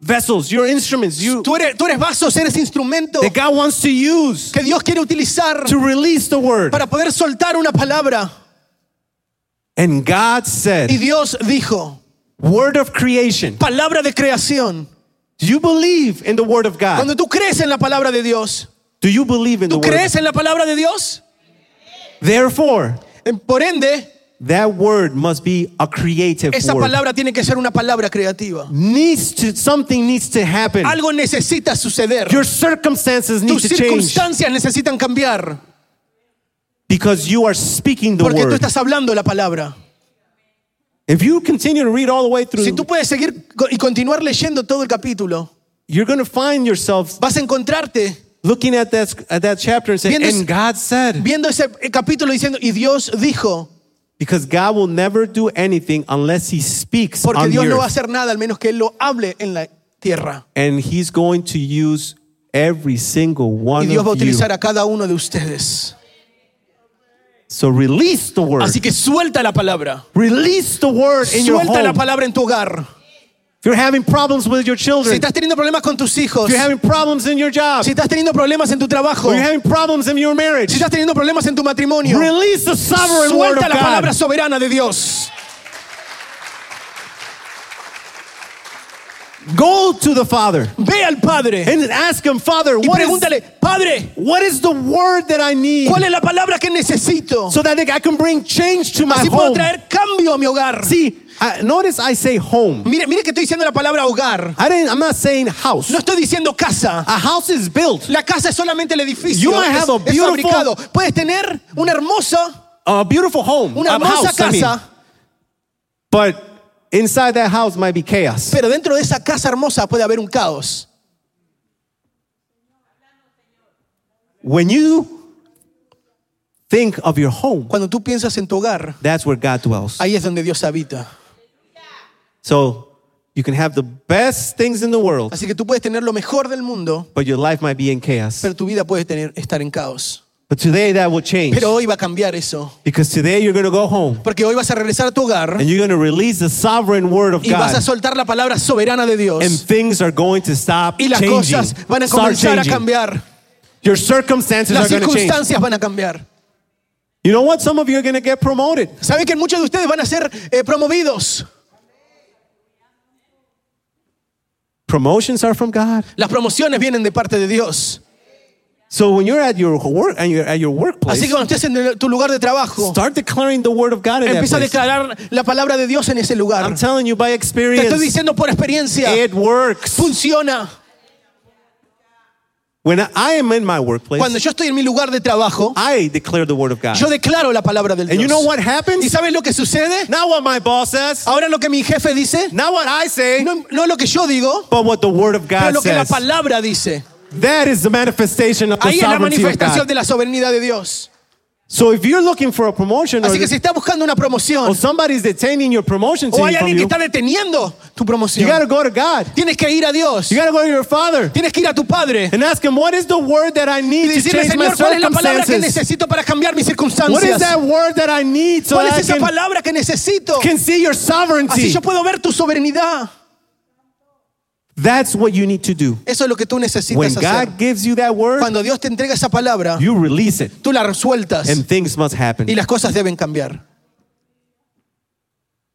vessels, you're instruments, you Tú eres, tú eres vasos, eres instrumento that God wants to use que Dios quiere utilizar to release the word. para poder soltar una palabra. And God said, Y Dios dijo, word of creation. palabra de creación. Do you believe in the word of God? Cuando tú crees en la palabra de Dios, Do you believe in the ¿tú word? crees en la palabra de Dios? Therefore, Por ende, that word must be a creative esa word. palabra tiene que ser una palabra creativa. Needs to something needs to happen. Algo necesita suceder. Your circumstances need Tus to change circunstancias necesitan cambiar. because you are speaking the Porque tú word. estás hablando la palabra. If you continue to read all the way through, Si tú puedes seguir y continuar leyendo todo el capítulo, you're going to find yourself vas a encontrarte looking at that at that chapter and saying, Viendo "And God said," viendo ese capítulo diciendo, y Dios dijo, because God will never do anything unless He speaks porque on Dios the no va a earth, hacer nada al menos que Él lo hable en la tierra. and He's going to use every single Y one Dios va a of you. utilizar a cada uno de ustedes. So release the word. Así que suelta la palabra. Release the word in your Suelta la home. palabra en tu hogar. If you're having problems with your children, Si estás teniendo problemas con tus hijos, if you're having problems in your job, si estás teniendo problemas en tu trabajo, or you're having problems in your marriage, si estás teniendo problemas en tu matrimonio, release the sovereign word of God. suelta la palabra soberana de Dios. Go to the Father Ve al Padre and ask Him, Father, y what is, pregúntale, Padre, what is the word that I need ¿cuál es la palabra que necesito? so that I can bring change to my Así puedo home? traer cambio a mi hogar. See, I, notice I say home. Mire, mire que estoy diciendo la palabra hogar. I didn't, I'm not saying house. No estoy diciendo casa. A house is built. La casa es solamente el edificio. You might have a es beautiful- fabricado. Puedes tener una hermosa, A beautiful home, una hermosa house, I mean. casa, but inside that house might be chaos. pero dentro de esa casa hermosa puede haber un caos. When you think of your home, Cuando tú piensas en tu hogar, that's where God dwells. ahí es donde Dios habita. So you can have the best things in the world, Así que tú puedes tener lo mejor del mundo, but your life might be in chaos. pero tu vida puede tener, estar en caos. But today that will change Pero hoy va a cambiar eso. because today you're going to go home Porque hoy vas a regresar a tu hogar and you're going to release the sovereign word of y vas a God, soltar la palabra soberana de and Dios. things are going to stop Y las changing. cosas van a comenzar a cambiar. Your circumstances Las are going to change. circunstancias van a cambiar. You know what? Some of you are going to get promoted. ¿Saben que muchos de ustedes van a ser eh, promovidos? Promotions are from God. Las promociones vienen de parte de Dios. So when you're at your work and you're at your workplace, Así que cuando estés en el- tu lugar de trabajo, start declaring the word of God in that empieza a place. declarar la palabra de Dios en ese lugar. I'm telling you by Te experience, estoy diciendo por experiencia, it works. funciona. When I am in my workplace, Cuando yo estoy en mi lugar de trabajo, I declare the word of God. yo declaro la palabra del And you Dios. know what ¿Y happens? sabes lo que sucede? Not what my boss says, Ahora lo que mi jefe dice, not what I say, no, no lo que yo digo, but what the word of pero God lo que la says. palabra dice. That is the manifestation of the Ahí es la sovereignty of manifestación God. de la soberanía de Dios. So if you're looking for a promotion or, Así que si estás buscando una promoción or somebody's detaining your promotion o hay you from alguien que you, está deteniendo tu you promoción, got to go to God. tienes que ir a Dios. You got to go to your father Tienes que ir a tu padre and ask him, what is the word that I y need to decirle, change my Señor, ¿cuál es la palabra que circumstances? necesito para cambiar mis What is circunstancias? that word that I need so ¿Cuál that es I esa can, palabra que necesito? can see your Así sovereignty? yo puedo ver tu soberanía. That's what you need to do. Eso es lo que tú When necesitas hacer. God gives you that word, Cuando Dios te entrega esa palabra, you release it tú la sueltas and things must happen. y las cosas deben cambiar.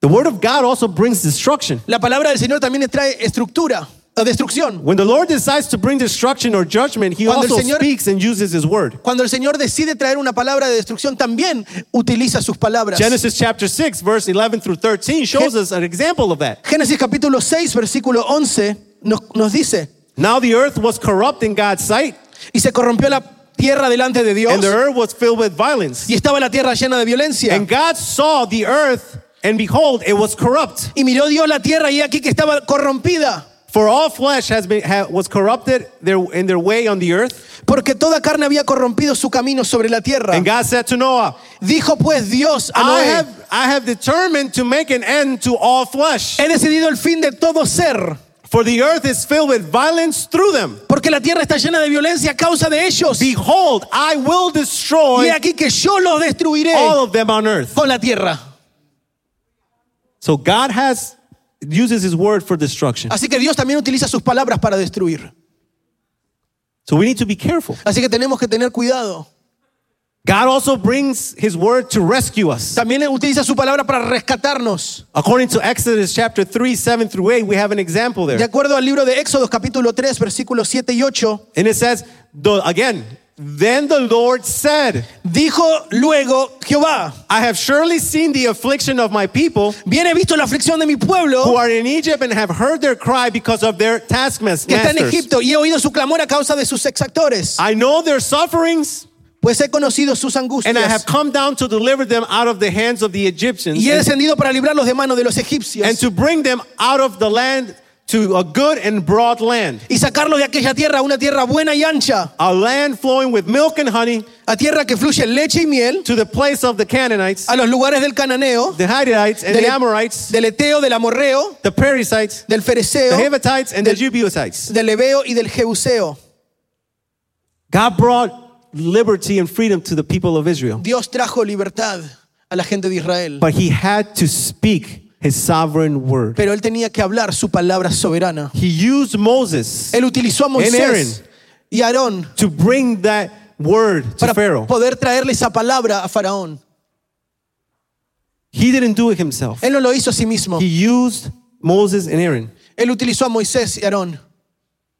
The word of God also brings destruction. La palabra del Señor también trae estructura o destrucción. When the Lord decides to bring destruction or judgment, He Cuando el also Señor- speaks and uses His word. Cuando el Señor decide traer una palabra de destrucción, también utiliza sus palabras. Genesis chapter 6, verse 11 through 13 shows us an example of that. Génesis capítulo 6, versículo 11 nos, nos dice, Now the earth was corrupt in God's sight, y se corrompió la tierra delante de Dios and the earth was filled with violence. y estaba la tierra llena de violencia. And God saw the earth, and behold, it was corrupt. Y miró Dios la tierra y aquí que estaba corrompida, For all flesh has been ha, was corrupted their, in their way on the earth. porque toda carne había corrompido su camino sobre la tierra. And God said to Noah, Dijo pues Dios a I Noé, have, I have determined to make an end to all flesh. he decidido el fin de todo ser, For the earth is filled with violence through them. porque la tierra está llena de violencia a causa de ellos. Behold, I will Y destroy he aquí que yo los destruiré all of them on earth. con la tierra. So God has uses his word for destruction. Así que Dios también utiliza sus palabras para destruir. So we need to be careful. Así que tenemos que tener cuidado. God also brings his word to rescue us. También utiliza su palabra para rescatarnos. According to Exodus chapter 3, 7 through 8, we have an example there. De acuerdo al libro de Éxodo capítulo 3 versículos 7 y 8, And it says, again, then the Lord said, dijo luego Jehová, I have surely seen the affliction of my people bien he visto la aflicción de mi pueblo, who are in Egypt and have heard their cry because of their taskmasters. que está en Egipto y he oído su clamor a causa de sus exactores, I know their sufferings pues he conocido sus and I have come down to deliver them out of the hands of the Egyptians y he and, descendido para librarlos de mano de los and to bring them out of the land to a good and broad land, y sacarlos de aquella tierra a una tierra buena y ancha, a land flowing with milk and honey, a tierra que fluye leche y miel, to the place of the Canaanites, a los lugares del cananeo, the Hittites, and del, the Amorites, del eteo, del amorreo, the Perizzites, del fereceo, the Hivitites, and the Jebusites. del ebeo y del jebuseo. God brought liberty and freedom to the people of Israel, Dios trajo libertad a la gente de Israel, but He had to speak His sovereign word. pero él tenía que hablar su palabra soberana. He used Moses Él utilizó a And Aaron. Moisés y Aarón to bring that word to para Pharaoh. poder traerle esa palabra a Faraón. He didn't do it himself. Él no lo hizo a sí mismo. He used Moses and Aaron. Él utilizó a Moisés y Aarón.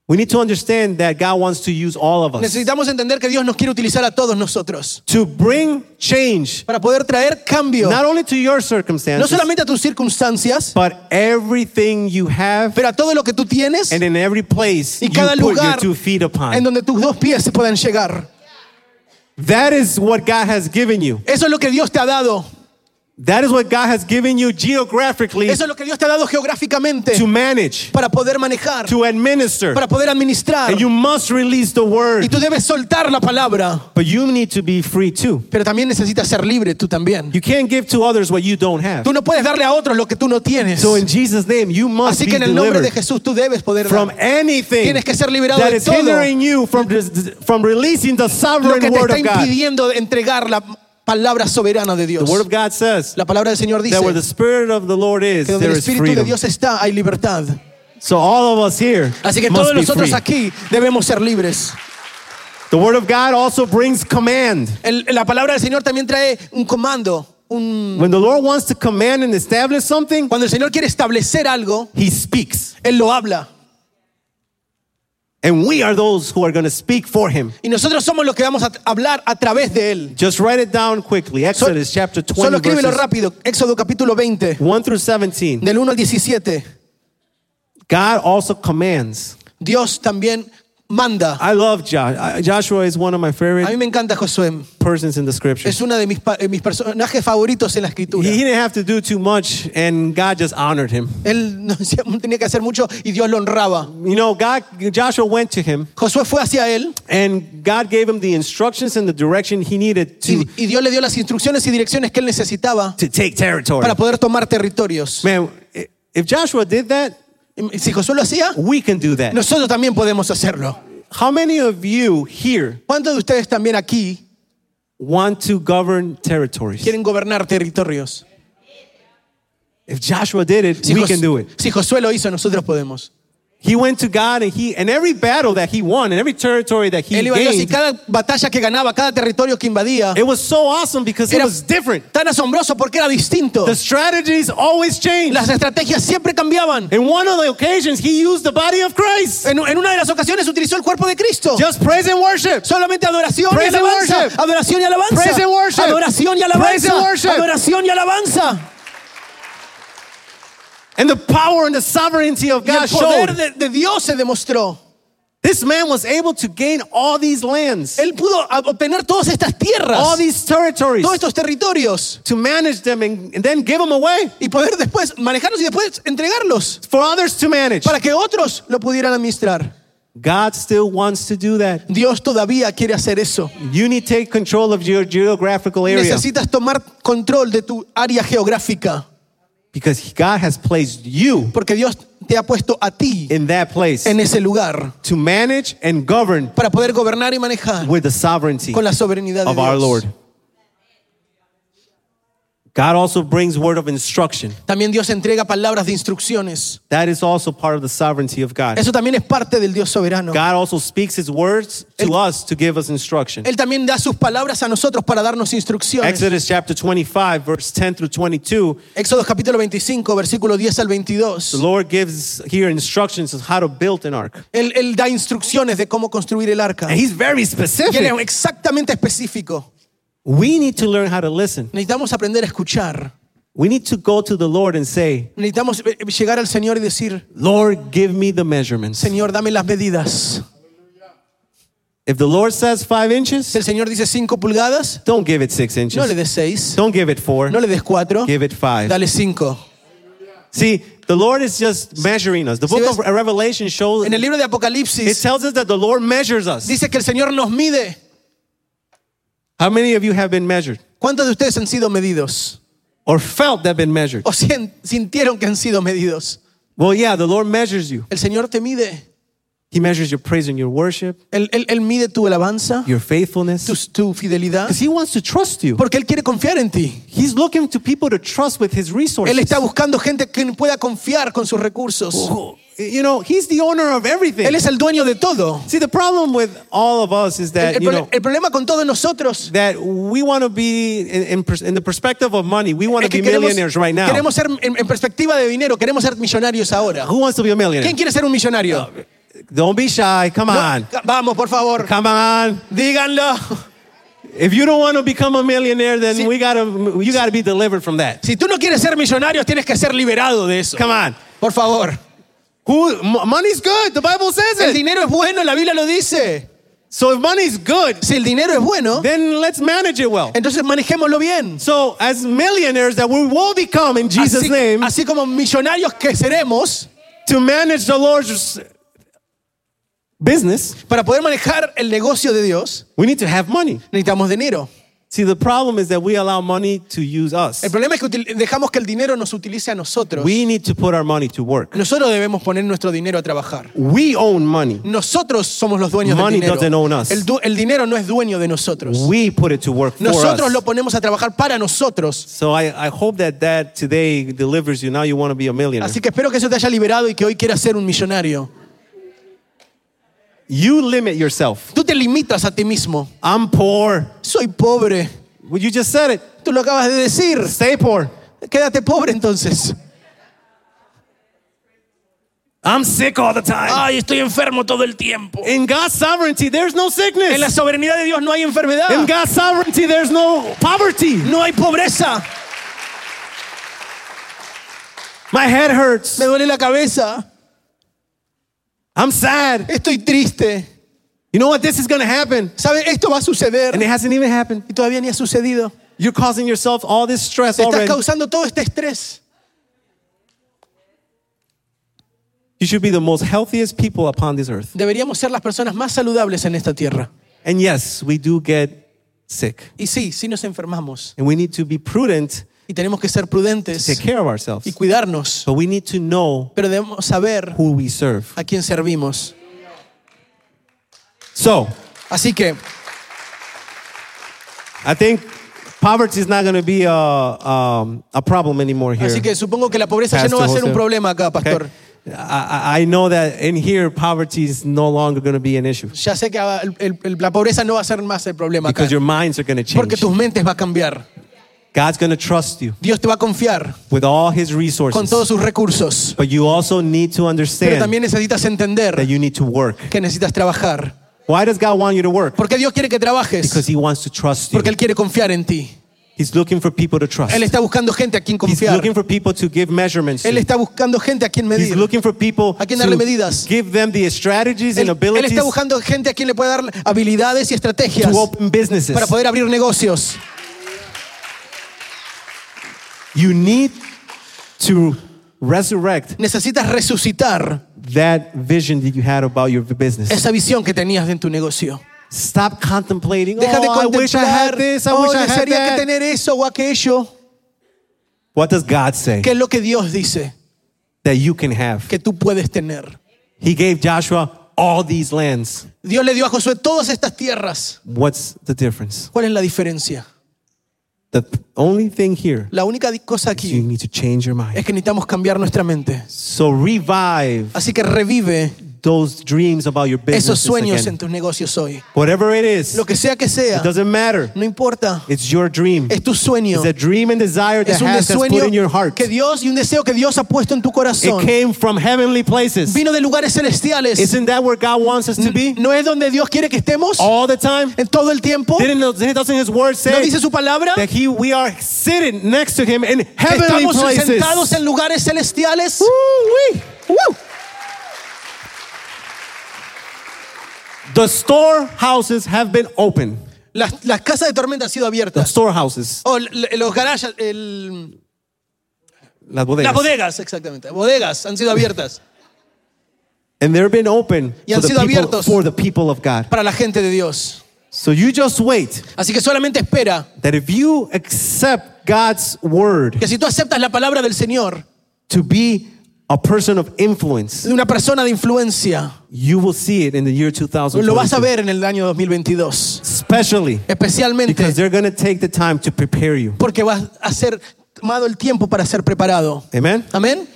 We need to understand that God wants to use all of us Necesitamos entender que Dios nos quiere utilizar a todos nosotros to bring change, para poder traer cambio, not only to your circumstances. no solamente a tus circunstancias, but everything you have pero a todo lo que tú tienes and in every place y cada you put your two feet upon. en donde tus dos pies se puedan llegar. That is what God has given you. Eso es lo que Dios te ha dado. That is what God has given you geographically Eso es lo que Dios te ha dado geográficamente to manage, para poder manejar, to administer. para poder administrar. And you must release the Y word. tú debes soltar la palabra, But you need to be free too. pero también necesitas ser libre tú también. You can't give to others what you don't have. Tú no puedes darle a otros lo que tú no tienes. So in Jesus' name, you must Así que en el nombre de Jesús tú debes poder from dar. anything Tienes que ser liberado that de is todo hindering you from, from releasing the lo sovereign que te word está impidiendo entregar la palabra soberana de The Dios. word of God says La palabra del Señor dice that where the spirit of the Lord is, que donde there el is Espíritu de freedom. Dios está, hay libertad. So all of us here Así que must todos be nosotros free. aquí debemos ser libres. The word of God also brings command. El- la palabra del Señor también trae un comando. Un, When the Lord wants to command and establish something, cuando el Señor quiere establecer algo, He speaks. Él lo habla. And we are those who are going to speak for Him. Y nosotros somos los que vamos a hablar a través de Él. Just write it down quickly. Exodus chapter 20, Solo escríbelo rápido. Éxodo capítulo 20, 1 through 17. del 1 al 17. God also commands. Dios también manda. I love Joshua. Joshua is one of my A favorite mí me encanta Josué. persons in the scriptures. Es uno de mis, pa- eh, mis personajes favoritos en la escritura. He didn't have to do too much, and God just honored him. Él no <laughs> hacía- tenía que hacer mucho y Dios lo honraba. You know, God, Joshua went to him, Josué fue hacia él and God gave him the instructions and the direction he needed to, y, y Dios le dio las instrucciones y direcciones que él necesitaba to take territory. para poder tomar territorios. Man, if Joshua did that, Si Josué lo hacía, we can do that. nosotros también podemos hacerlo. How many of you here ¿Cuántos de ustedes también aquí want to govern territories? quieren gobernar territorios? If Joshua did it, Si, we Jos- can do it. si Josué lo hizo, nosotros podemos. He went to God and he and every battle that he won and every territory that he Él iba a Dios y gained, cada batalla que ganaba, cada territorio que invadía, it was so awesome because it Era- was different. tan asombroso porque era distinto. The strategies always changed. Las estrategias siempre cambiaban. In one of the occasions, he used the body of Christ. En, en una de las ocasiones utilizó el cuerpo de Cristo. Just praise and worship. Solamente adoración y Praise and alabanza. worship. Adoración y alabanza. Praise and worship. Adoración y Praise and alabanza. worship. Adoración y alabanza. And the power and the sovereignty of Y el God poder showed. de, de Dios se demostró. This man was able to gain all these lands, Él pudo obtener todas estas tierras, all these territories, todos estos territorios, to manage them and, and then give them away y poder después manejarlos y después entregarlos for others to manage. para que otros lo pudieran administrar. God still wants to do that. Dios todavía quiere hacer eso. You need to take control of your geographical area Necesitas tomar control de tu área geográfica because God has placed you porque Dios te ha puesto a ti in that place en ese lugar to manage and govern para poder gobernar y manejar with the sovereignty con la soberanía de of our Lord. God also brings word of instruction. También Dios entrega palabras de instrucciones. That is also part of the sovereignty of God. Eso también es parte del Dios soberano. God also speaks his words to us to give us instruction. Él también da sus palabras a nosotros para darnos instrucciones. Exodus chapter 25, verse 10 through 22, Éxodo capítulo 25, versículo 10 al 22. the Lord gives here instructions on how to build an ark. Él, él da instrucciones de cómo construir el arca. And he's very Y él es specific. exactamente específico. We need to learn how to listen. Necesitamos aprender a escuchar. We need to go to the Lord and say, Necesitamos eh, llegar al Señor y decir, Lord, give me the measurements. Señor, dame las medidas. If the Lord says five Si inches, el Señor dice 5 pulgadas, don't give it six no le inches. des 6, Don't give it four. no le des 4, Give it five. dale 5. See, the Lord is just measuring us. The book of Revelation shows, En el libro de it tells us that the Lord measures us. dice que el Señor nos mide. How many of you have been measured ¿Cuántos de ustedes han sido medidos? or felt they've been measured? ¿O sintieron que han sido medidos? Well, yeah, the Lord measures you. El Señor te mide. He measures your praise and your worship, Él, él- él mide tu alabanza, your faithfulness, tu, tu fidelidad, because He wants to trust you. porque Él quiere confiar en ti. He's looking to people to trust with His Él resources. está buscando gente que pueda confiar con sus recursos. Oh, you know, He's the owner of everything. Él es el dueño de todo. See, the problem with all of us is that, el you pro- know, el problema con todos nosotros that we want to be, in, in, in the perspective of money, we want to be queremos, millionaires right now. queremos ser, en, en perspectiva de dinero, queremos ser millonarios ahora. Who wants to be a millionaire? ¿Quién quiere ser un millonario? Uh, Don't be shy. Come on. No, vamos, por favor, Come on. díganlo. If you don't want to become a millionaire, then Si- we gotta, you got to be delivered from that. Si tú no quieres ser millonario, tienes que ser liberado de eso. Come on. Por favor. Who, money's good. The Bible says it. El dinero es bueno, la Biblia lo dice. So if money's good, Si el dinero es bueno, then let's manage it well. entonces manejémoslo bien. So as millionaires that we will become in Jesus' Así, name así como millonarios que seremos, to manage the Lord's business, para poder manejar el negocio de Dios, we need to have money. necesitamos dinero. See, the problem is that we allow money to use us. El problema es que dejamos que el dinero nos utilice a nosotros. We need to put our money to work. Nosotros debemos poner nuestro dinero a trabajar. We own money. Nosotros somos los dueños Money del doesn't dinero. own us. El, el dinero no es dueño de nosotros. We put it to work for Nosotros us. lo ponemos a trabajar para nosotros. So I, I hope that that today delivers you. Now you want to be a millionaire. Así que espero que eso te haya liberado y que hoy quieras ser un millonario. You limit yourself. Tú te limitas a ti mismo. I'm poor. Soy pobre. Well, you just said it. Tú lo acabas de decir. Stay poor. Quédate pobre entonces. I'm sick all the time. Ay, estoy enfermo todo el tiempo. In God's sovereignty, there's no En la sickness. soberanía de Dios no hay enfermedad. In God's sovereignty, there's no poverty. No hay pobreza. My head hurts. Me duele la cabeza. I'm sad. Estoy triste. You know what? This is going to happen. ¿Sabe? Esto va a suceder. And it hasn't even happened. Y todavía ni ha sucedido. You're causing yourself all this stress Te estás already. causando todo este estrés. You should be the most healthiest people upon this earth. Deberíamos ser las personas más saludables en esta tierra. And yes, we do get sick. Y sí, sí nos enfermamos. And we need to be prudent, Y tenemos que ser prudentes take care of ourselves. y cuidarnos. But we need to know Pero debemos saber who we serve. a quién servimos. So, Así que I think poverty is not going to be a, um, a problem anymore here. Así que supongo que la pobreza ya no va a ser un problema acá, pastor. Okay? I, I know that in here, poverty is no longer going to be an issue Ya sé que ah, el- el- el- la pobreza no va a ser más el problema acá. because your minds are going to Porque change. tus mentes va a cambiar. God's going to trust you Dios te va a confiar with all his con resources. todos sus recursos. But you also need to Pero understand también necesitas that entender you need to work. que necesitas trabajar. Why does God want you to work? Porque Dios quiere que trabajes. Because he wants to trust you. Porque Él quiere confiar en ti. He's looking for people to trust. Él está buscando gente a quien He's confiar. looking for people to give measurements. Él está buscando gente a quien He's medir. looking for people A quien darle to medidas. give them the strategies and Él, abilities está buscando gente a quien le pueda dar habilidades y estrategias to open businesses. para poder abrir negocios. You need to resurrect Necesitas resucitar that vision that you had about your business. esa visión que tenías en tu negocio. Stop contemplating. Deja de oh, I wish I had contemplar, this. I oh, wish I had desearía que that. tener eso o aquello. What does God say ¿Qué es lo que Dios dice that you can have? que tú puedes tener? He gave Joshua all these lands. Dios le dio a Josué todas estas tierras. What's the difference? ¿Cuál es la diferencia? The only thing here La única cosa is you aquí need to change your mind. es que necesitamos cambiar nuestra mente. So revive Así que revive those dreams about your esos business sueños en again. tus negocios hoy. Whatever it is, Lo que sea que sea, it doesn't matter. no importa. It's your dream. Es tu sueño. It's a dream and desire that Es un has, has put in your heart. que Dios y un deseo que Dios ha puesto en tu It came from heavenly places. Vino de lugares celestiales. Isn't that where God wants us to be? ¿No es donde Dios quiere que estemos? All the time? En todo el tiempo. Didn't doesn't His word ¿No say dice su palabra? that He we are sitting next to Him in heavenly Estamos places? sentados en lugares celestiales. Woo-wee. ¡Woo! The storehouses have been open. Las, las casas de tormenta han sido The abiertas. storehouses, O l- los garajes, el- las bodegas. las bodegas, exactamente. Bodegas han sido abiertas And they've been open Y for han the, sido people, abiertos. for the people of God. para la gente de Dios. So you just wait Así que solamente espera that if you accept God's word que si tú aceptas la palabra del Señor, to be a person of influence, de una persona de influencia, you will see it in the year lo vas a ver en el año 2022. Especially Especialmente because they're going to take the time to prepare you. porque vas a ser tomado el tiempo para ser preparado. Amen. Amén.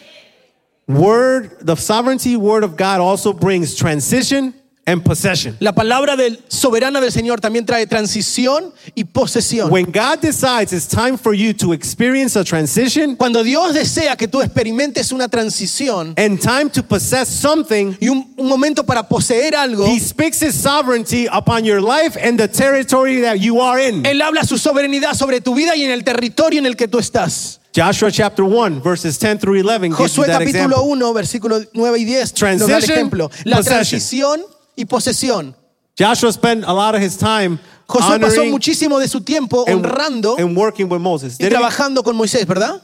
Word, the sovereignty word of God also brings transition and possession. La palabra del soberana del Señor también trae transición y posesión. When God decides it's time for you to experience a transition Cuando Dios desea que tú experimentes una transición and time to possess something, y un, un momento para poseer algo, He speaks His sovereignty upon your life and the territory that you are in. Él habla su soberanidad sobre tu vida y en el territorio en el que tú estás. Joshua chapter 1, verses 10 through 11 gives you Josué capítulo example. 1, versículo 9 y 10 nos da el Transition, ejemplo. La possession. transición y posesión. Joshua spent a lot of his time Josué pasó muchísimo de su tiempo and, honrando and working with Moses. y trabajando con Moisés, ¿verdad?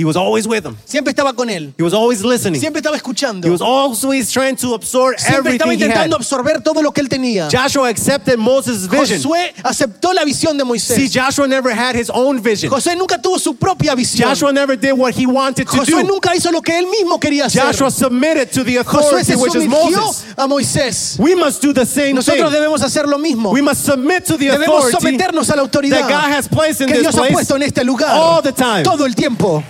He was always with him. Siempre estaba con él. He was always listening. Siempre estaba escuchando. He was always trying to absorb Siempre estaba everything he intentando had. absorber todo lo que él tenía. Joshua accepted Moses' vision. Josué aceptó la visión de See, Moisés. Joshua never had his own vision. Josué nunca tuvo su propia visión. Joshua never did what he wanted to Josué do. nunca hizo lo que él mismo quería hacer. Joshua submitted to the Josué authority se which is Moses. a Moisés. We must do the same Nosotros thing. debemos hacer lo mismo. We must submit to the Debemos authority someternos a la autoridad that God has placed in que this Dios ha puesto en este lugar all the time. todo el tiempo.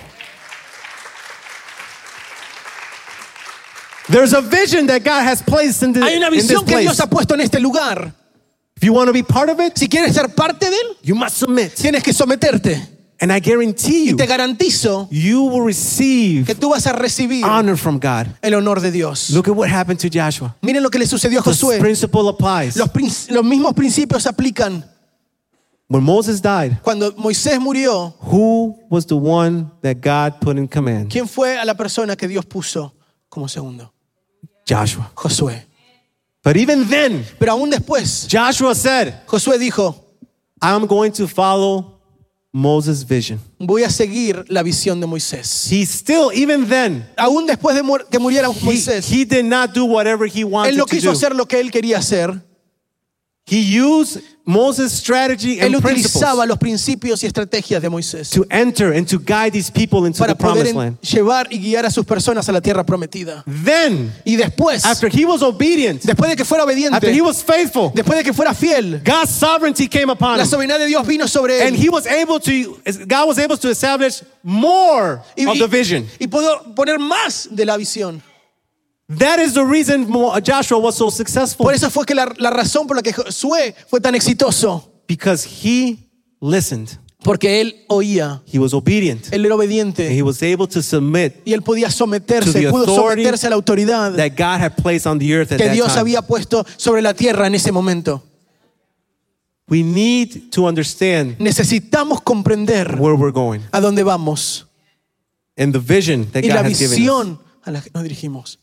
There's a vision that God has placed in, the, Hay una in this visión que. Dios ha puesto en este lugar. If you want to be part of it, Si quieres ser parte de él, you must submit. tienes que someterte. And I guarantee Y you, te garantizo you will receive que tú vas a recibir honor from God. el honor de Dios. Look at what happened to Joshua. Miren lo que le sucedió a Josué. principle applies. Los, mismos principios se aplican. When Moses died, Cuando Moisés murió, who was the one that God put in command? ¿quién fue a la persona que Dios puso como segundo? Joshua. Josué. But even then, Pero aún después, Joshua said, Josué dijo, I'm going to follow Moses' vision. voy a seguir la visión de Moisés. He still, even then, Aún después de que muriera he, Moisés, he did not do whatever he wanted él no to quiso do. hacer lo que él quería hacer. He used Moses' strategy Él and utilizaba principles los principios y estrategias de Moisés to enter and to guide these people into para the poder promised en- land. llevar y guiar a sus personas a la tierra prometida. Then, Y después, after he was obedient, después de que fuera after obediente, he was faithful, después de que fuera fiel, God's sovereignty came upon la soberanía de Dios vino sobre And él. he was able to, God was able to establish more Y, of the vision. y pudo poner más de la visión. That is the reason Joshua was so successful Por eso fue que la, la razón por la que Josué fue tan exitoso. because he listened. Porque él oía, He was obedient. él era And obediente he was able to submit y él podía To someterse, the pudo authority someterse a la autoridad that God had placed on the earth at que that Dios time. había puesto sobre la tierra en ese momento. We need to understand Necesitamos comprender where we're going a dónde vamos and the vision that y God la has given us. visión a la que nos dirigimos.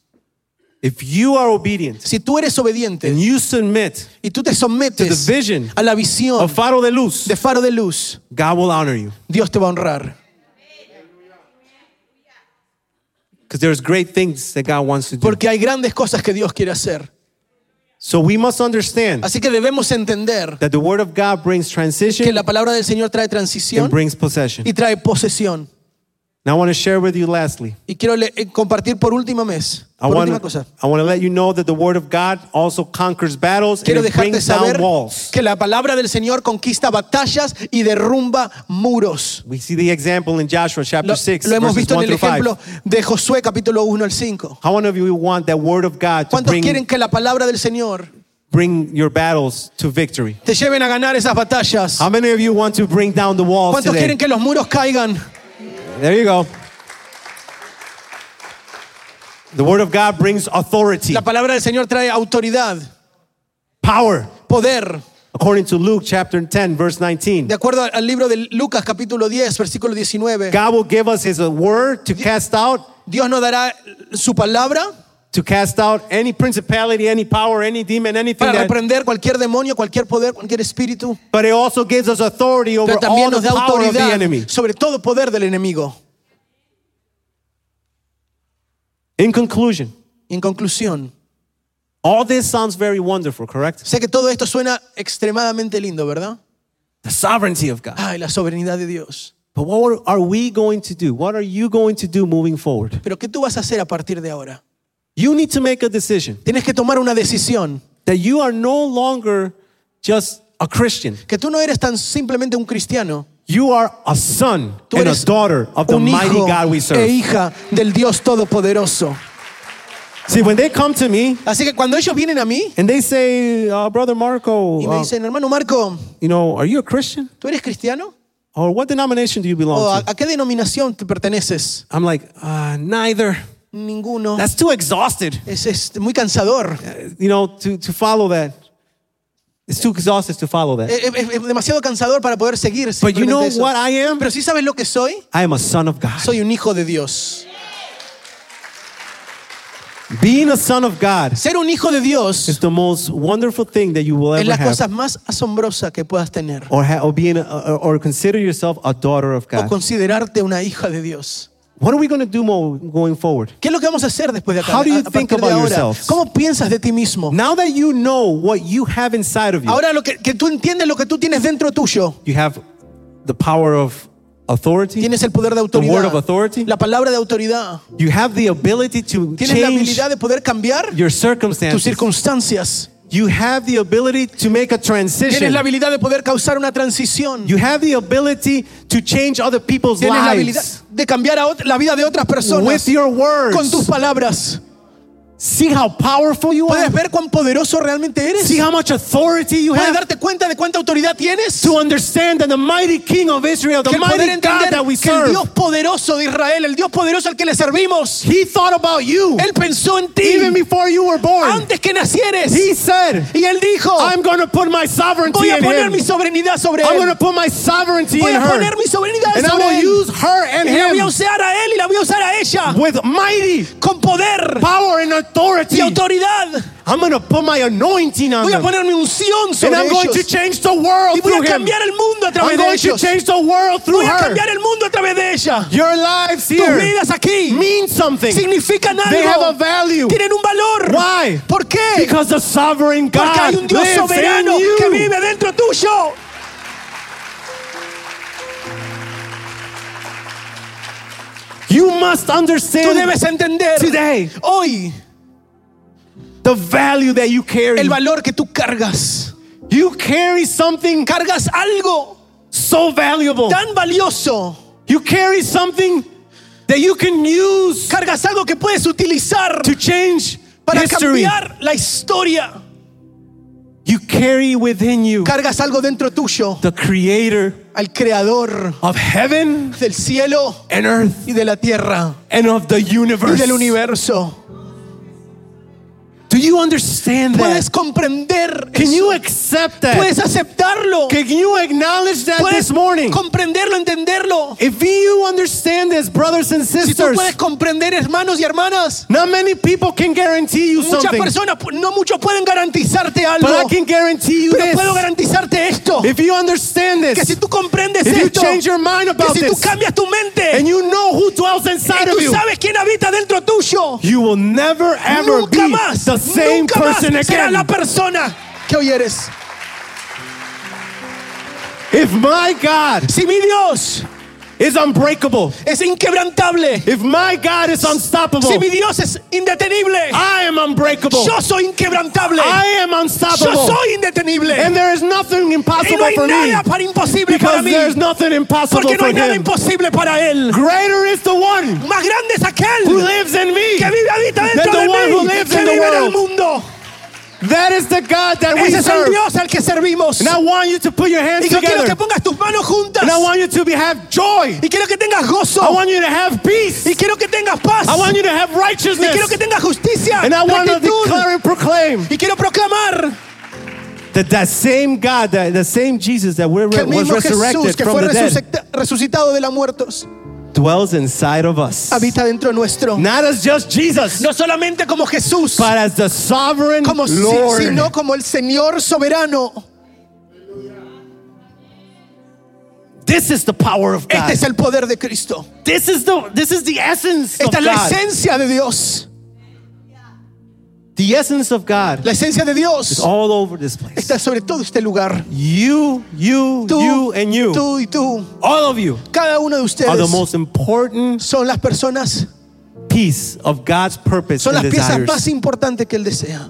If you are obedient Si tú eres obediente and you submit y tú te to sometes the vision a la visión of Faro de Luz, de faro de luz, God will honor you. Dios te va a honrar. Because there's great things that God wants to do. Porque hay grandes cosas que Dios quiere hacer. So we must understand Así que debemos entender that the word of God brings que transition la palabra del Señor trae and transición brings possession. y trae posesión. Now I want to share with you lastly. Y quiero le- eh, compartir por última vez, I por want, última cosa. I want to let you know that the word of God also conquers battles Quiero and it dejarte brings saber down walls. que la palabra del Señor conquista batallas y derrumba muros. We see the example in Joshua chapter Lo, 6, lo hemos verses visto 1 en el through 5. ejemplo de Josué capítulo 1 al 5. How many of you want that word of God to ¿Cuántos bring, quieren que la palabra del Señor bring your battles to victory? te lleven a ganar esas batallas? How many of you want to bring down the walls ¿Cuántos today? quieren que los muros caigan? There you go. The word of God brings authority, La palabra del Señor trae autoridad, power. poder. According to Luke chapter 10, verse 19. De acuerdo al libro de Lucas capítulo 10, versículo 19, God will give us his word to cast out Dios nos dará su palabra to cast out any principality, any power, any demon, anything para that, reprender cualquier demonio, cualquier poder, cualquier espíritu. but it also gives us authority over Pero all the da power of the enemy. sobre todo poder del enemigo. In conclusion, En conclusión, all this sounds very wonderful, correct? sé que todo esto suena extremadamente lindo, ¿verdad? The sovereignty of God. Ay, la soberanía de Dios. But what are we going to do? What are you going to do moving forward? Pero ¿qué tú vas a hacer a partir de ahora? You need to make a decision Tienes que tomar una decisión. that you are no longer just a Christian. Que tú no eres tan simplemente un cristiano. You are a son Tú and a daughter of the mighty God we serve. e hija del Dios Todopoderoso. See, when they come to me Así que cuando ellos vienen a mí and they say, uh, Brother Marco, y me uh, dicen, hermano Marco, you know, are you a Christian? ¿tú eres cristiano? Or what denomination do you belong ¿O a, to? a qué denominación te perteneces? I'm like, uh, neither. Ninguno. That's too exhausted. Es, es muy cansador. Uh, You know, to, to follow that. It's too exhausted to follow that. Es, es- es demasiado cansador para poder seguir. But you know eso. what I am? Pero si sabes lo que soy, I am a son of God. soy un hijo de Dios. Being a son of God Ser un hijo de Dios is the most wonderful thing that you will es ever la have. cosa más asombrosa que puedas tener. Or, ha- or, being a, or consider yourself a daughter of O God. considerarte una hija de Dios. What are we going to do mo- going forward? ¿Qué es lo que vamos a hacer después de acá? How do you A- a think about yourselves? ¿Cómo piensas de ti mismo? Now that you know what you have inside of you, Ahora lo que, que tú entiendes lo que tú tienes dentro tuyo. you have the power of authority, Tienes el poder de the autoridad. word of authority. La palabra de autoridad. You have the ability to Tienes la change habilidad de poder cambiar your tus circumstances. circunstancias. You have the ability to make a Tienes transition. la habilidad de poder causar una transición. You have the ability to change other people's Tienes la habilidad lives de cambiar a ot- la vida de otras personas with your words. con tus palabras. See how powerful you ¿Puedes are? ver cuán poderoso realmente eres? See how much authority you ¿Puedes have? darte cuenta de cuánta autoridad tienes? To understand that the mighty King of Israel, the mighty God that we que el serve, Dios poderoso de Israel, el Dios poderoso al que le servimos, He thought about you Él pensó en ti even before you were born. antes que nacieres. He said, Y Él dijo, I'm going to put my sovereignty voy a poner him. mi soberanía sobre I'm going Él. to put my sovereignty Voy in a her. poner mi soberanía And I sobre will Él. use her and Y la voy a him usar a Él y la voy a usar a ella with mighty con poder power and authority. y autoridad. I'm going to put my anointing on Voy a poner mi unción And sobre I'm going to ellos. change the world Y voy through a him. cambiar el mundo a través I'm de going to ellos. change the world through Voy a her. cambiar el mundo a través de ella. Your lives Tus here vidas aquí mean something. significan They have a algo. value. Tienen un valor. Why? ¿Por qué? Because the sovereign Porque God hay un Dios lives soberano in you. que vive dentro tuyo. You must Tú understand debes entender today hoy the value that you carry. el valor que tú cargas. You carry something Cargas algo so valuable. tan valioso You carry something that you can use Cargas algo que puedes utilizar to change para history. cambiar la historia. You carry within you Cargas algo dentro tuyo the creator al creador of heaven del cielo and earth y de la tierra and of the universe. y del universo. Do you understand Puedes that? comprender Can eso. you accept that? Puedes aceptarlo. Can you acknowledge that Puedes this morning? comprenderlo, entenderlo. If you understand this, brothers and Si tú sisters, puedes comprender, hermanos y hermanas, not many people can guarantee you muchas something, personas, no muchos pueden garantizarte algo. but I can guarantee you Pero this. puedo garantizarte esto. If you understand Que this, si tú comprendes if you change your mind about que about si tú this, cambias tu mente, and you know who dwells y inside tú of you, sabes quién habita dentro tuyo, you will never ever nunca be más, the same nunca más person serás la again. persona que hoy eres. If my God Si mi Dios is unbreakable, es inquebrantable, if my God is unstoppable, si mi Dios es indetenible, I am unbreakable. yo soy inquebrantable, I am unstoppable. yo soy indetenible. And there is nothing Y impossible no hay for me nada para imposible para because mí, there's nothing impossible porque no for hay nada him. imposible para Él. Greater is the one Más grande es aquel who lives in me. que vive habita Than the de one mí, who lives que in the vive en el world. mundo. That is the God that we Ese es el serve. Dios al que servimos. And I want you to put your hands Y yo quiero que pongas tus manos juntas. And I want you to be, have joy. Y quiero que tengas gozo. I want you to have peace. Y quiero que tengas paz. I want you to have Y quiero righteousness. que tengas justicia. And I want to declare and proclaim Y quiero proclamar that that same God, that the same Jesus that was mismo Jesús resurrected que from fue the dead resucita- resucitado de los muertos dwells inside of us. habita dentro nuestro. Not as just Jesus, No solamente como Jesús, but as the sovereign como Lord. sino como el Señor soberano. This is the power of God. Este es el poder de Cristo. This is the this is the essence of Esta es la God. esencia de Dios. The essence of God La esencia de is Dios all over this place. está sobre todo este lugar. You, you, Tú, you, and you, tú y tú, all of you, cada uno de are the ustedes most important son las personas, piece of God's purpose son and las piezas desires. más importantes que Él desea.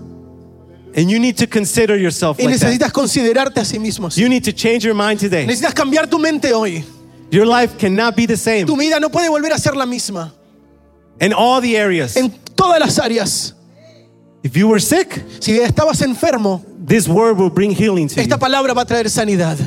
And you need to consider yourself Y like that. necesitas considerarte a sí mismo. así. You need to change your mind today. Necesitas cambiar tu mente hoy. Your life cannot be the same Tu vida no puede volver a ser la misma in all the areas. en todas las áreas. If you were sick, Si estabas enfermo, this word will bring healing to you. esta palabra va a traer sanidad.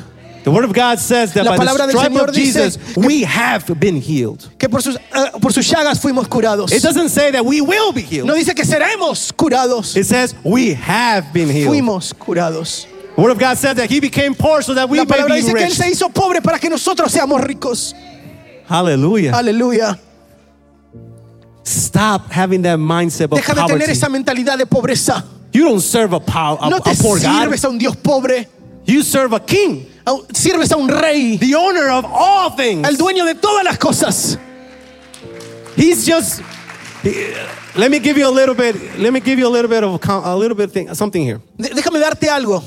The word of God says that La by the palabra del Señor of Jesus, dice we have been healed. Que por sus, ah, por sus llagas fuimos curados. It doesn't say that we will be healed. No dice que seremos curados. It says we have been healed. Fuimos curados. The word of God said that he became poor so that we La may palabra be dice que Él se hizo pobre para que nosotros seamos ricos. Hallelujah. Aleluya. Stop having that mindset of Deja de tener poverty. esa mentalidad de pobreza. You don't serve a, pow- a, No te a poor God. sirves a un Dios pobre. You serve a king, a un- Sirves a un rey. the owner of all things. Al dueño de todas las cosas. He's just. he- let me give you a little bit. Let me give you a little bit of a, com- a little bit thing, something here. De- Déjame darte algo.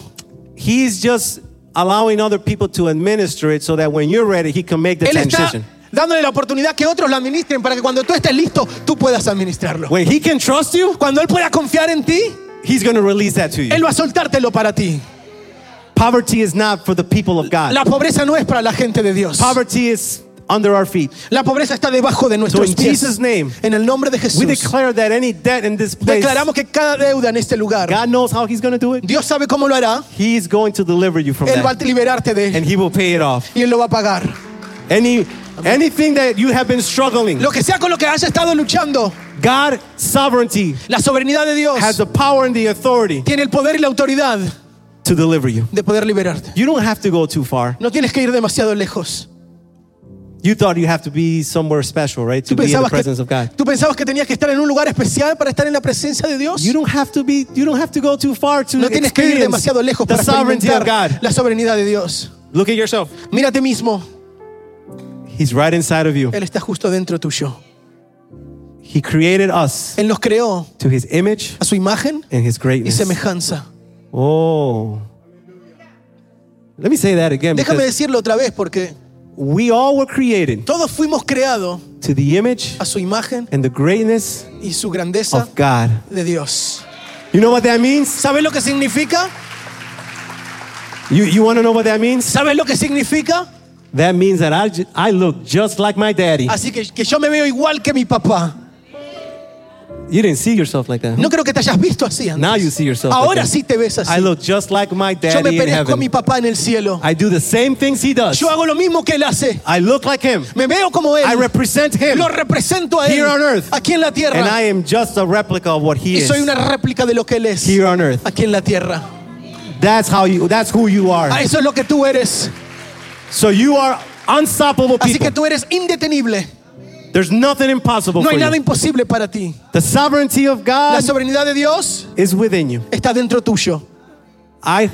He's just allowing other people to administer it so that when you're ready, he can make the Él está transition. Dándole la oportunidad que otros lo administren para que cuando tú estés listo, tú puedas administrarlo. When he can trust you, Cuando Él pueda confiar en ti, he's going to release that to you. Él va a soltártelo para ti. Poverty is not for the people of God. La pobreza no es para la gente de Dios. Poverty is under our feet. La pobreza está debajo de nuestros So in pies. Jesus' name, en el nombre de We Jesús. declare that any debt in this place, Declaramos que cada deuda en este lugar, God knows how he's going to do it. Dios sabe cómo lo hará. He's going to deliver you from Él va a liberarte de él And he will pay it off. y Él lo va a pagar. Any anything that you have been struggling, Lo que sea con lo que hayas estado luchando, God sovereignty la soberanía de Dios has the power and the authority tiene el poder y la autoridad to deliver you. de poder liberarte. You don't have to go too far. No tienes que ir demasiado lejos. You thought you have to be somewhere special, right? To Tú be in the pensabas, presence que, of God. tú pensabas que tenías que estar en un lugar especial para estar en la presencia de Dios. You don't have to be you don't have to go too far to No tienes que ir experience demasiado lejos the para sovereignty of experimentar God. la soberanía de Dios. Look at yourself. Mírate mismo, He's right inside of you. Él está justo dentro tuyo. He created us Él nos creó to his image a su imagen and his y greatness. semejanza. Oh. Let me say that again Déjame because decirlo otra vez porque we all were created todos fuimos creados to the image a su imagen and the greatness y su grandeza of God. de Dios. You know what that means? ¿Sabes lo que significa? You, you want to know what that means? ¿Sabes lo que significa? That means that I, I look just like my daddy. Así que, que yo me veo igual que mi papá. You didn't see yourself like that. No creo que te hayas visto así antes. Now you see yourself. Ahora like sí te ves I así. look just like my Yo me daddy parezco a mi papá en el cielo. I do the same things he does. Yo hago lo mismo que él hace. I look like him. Me veo como él. I represent him. Lo represento a él. Here on earth. Aquí en la And tierra. I am just a replica of what he Y is. soy una réplica de lo que él es. Here on earth. Aquí en la tierra. That's how you that's who you are. Ah, Eso es lo que tú eres. So you are unstoppable Así que tú eres indetenible. There's nothing impossible No for hay nada you. imposible para ti. The sovereignty of God La soberanía de Dios is within you. está dentro tuyo. I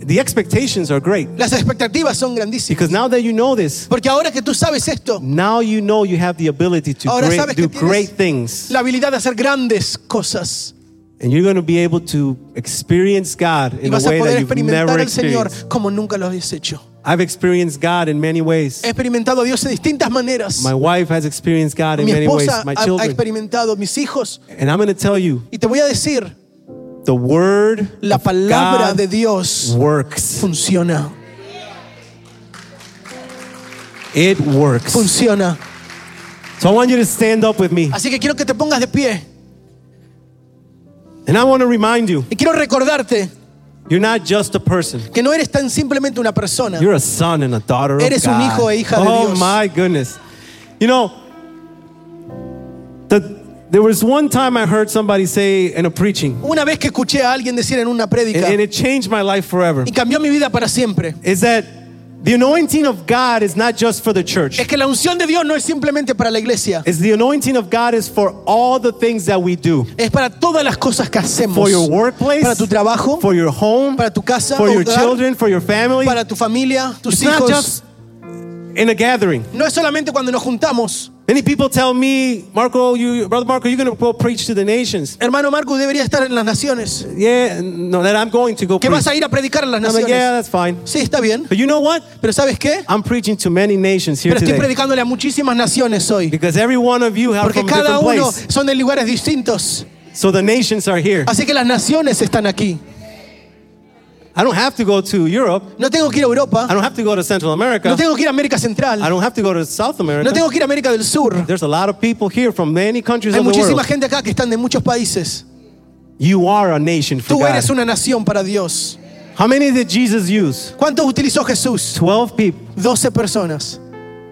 the expectations are great Las expectativas son grandísimas. because now that you know this, Porque ahora que tú sabes esto, now you know you have the ability to Ahora great- sabes que do tienes- great things. la habilidad de hacer grandes cosas. And you're going to be able to experience God Y in a vas a way poder that you've experimentar never al Señor experienced. como nunca lo habías hecho. I've experienced God in many ways. He experimentado a Dios de distintas maneras. My wife has experienced God in Mi many ways, my ha, ha children. experimentado, mis hijos. And I'm going to tell you, Y te voy a decir, the word la palabra de Dios works. funciona. It works. Funciona. So I want you to stand up with me. Así que quiero que te pongas de pie. And I want to remind you, Y quiero recordarte you're not just a person. que no eres tan simplemente una persona. You're a son and a daughter of Eres un God. hijo e hija de oh, Dios. oh my goodness. You know, the, there was one time I heard somebody say in a preaching, Una vez que escuché a alguien decir en una and, prédica and it changed my life forever, y cambió mi vida para siempre, is that the anointing of God is not just for the church. es que la unción de Dios no es simplemente para la iglesia, It's the anointing of God is for all the things that we do. es para todas las cosas que hacemos. For your workplace, Para tu trabajo, for your home, para tu casa, for your hogar, children, for your family. para tu familia, tus It's not just in a gathering. No es solamente cuando nos juntamos. Many people tell me, Marco, you, brother Marco, you're going to go preach to the nations. Hermano Marco debería estar en las naciones. Yeah, no, that I'm going to go Que preach. vas a ir a predicar en las I'm like, yeah, naciones. that's fine. Sí, está bien. But you know what? Pero ¿sabes qué? I'm preaching to many nations here Pero estoy today. predicándole a muchísimas naciones hoy. Because every one of you have Porque from a cada different uno place. son de lugares distintos. So the nations are here. Así que las naciones están aquí. I don't have to go to Europe. No tengo que ir a I Europa. don't have to go to Central America. No tengo que ir a América Central. I don't have to go to South No America. tengo que ir a América del Sur. There's a lot of people here from many countries Hay of the muchísima world. gente acá que están de muchos países. You are a nation for Tú God. eres una nación para Dios. How many did Jesus use? ¿Cuántos utilizó Jesús? 12 people. 12 personas.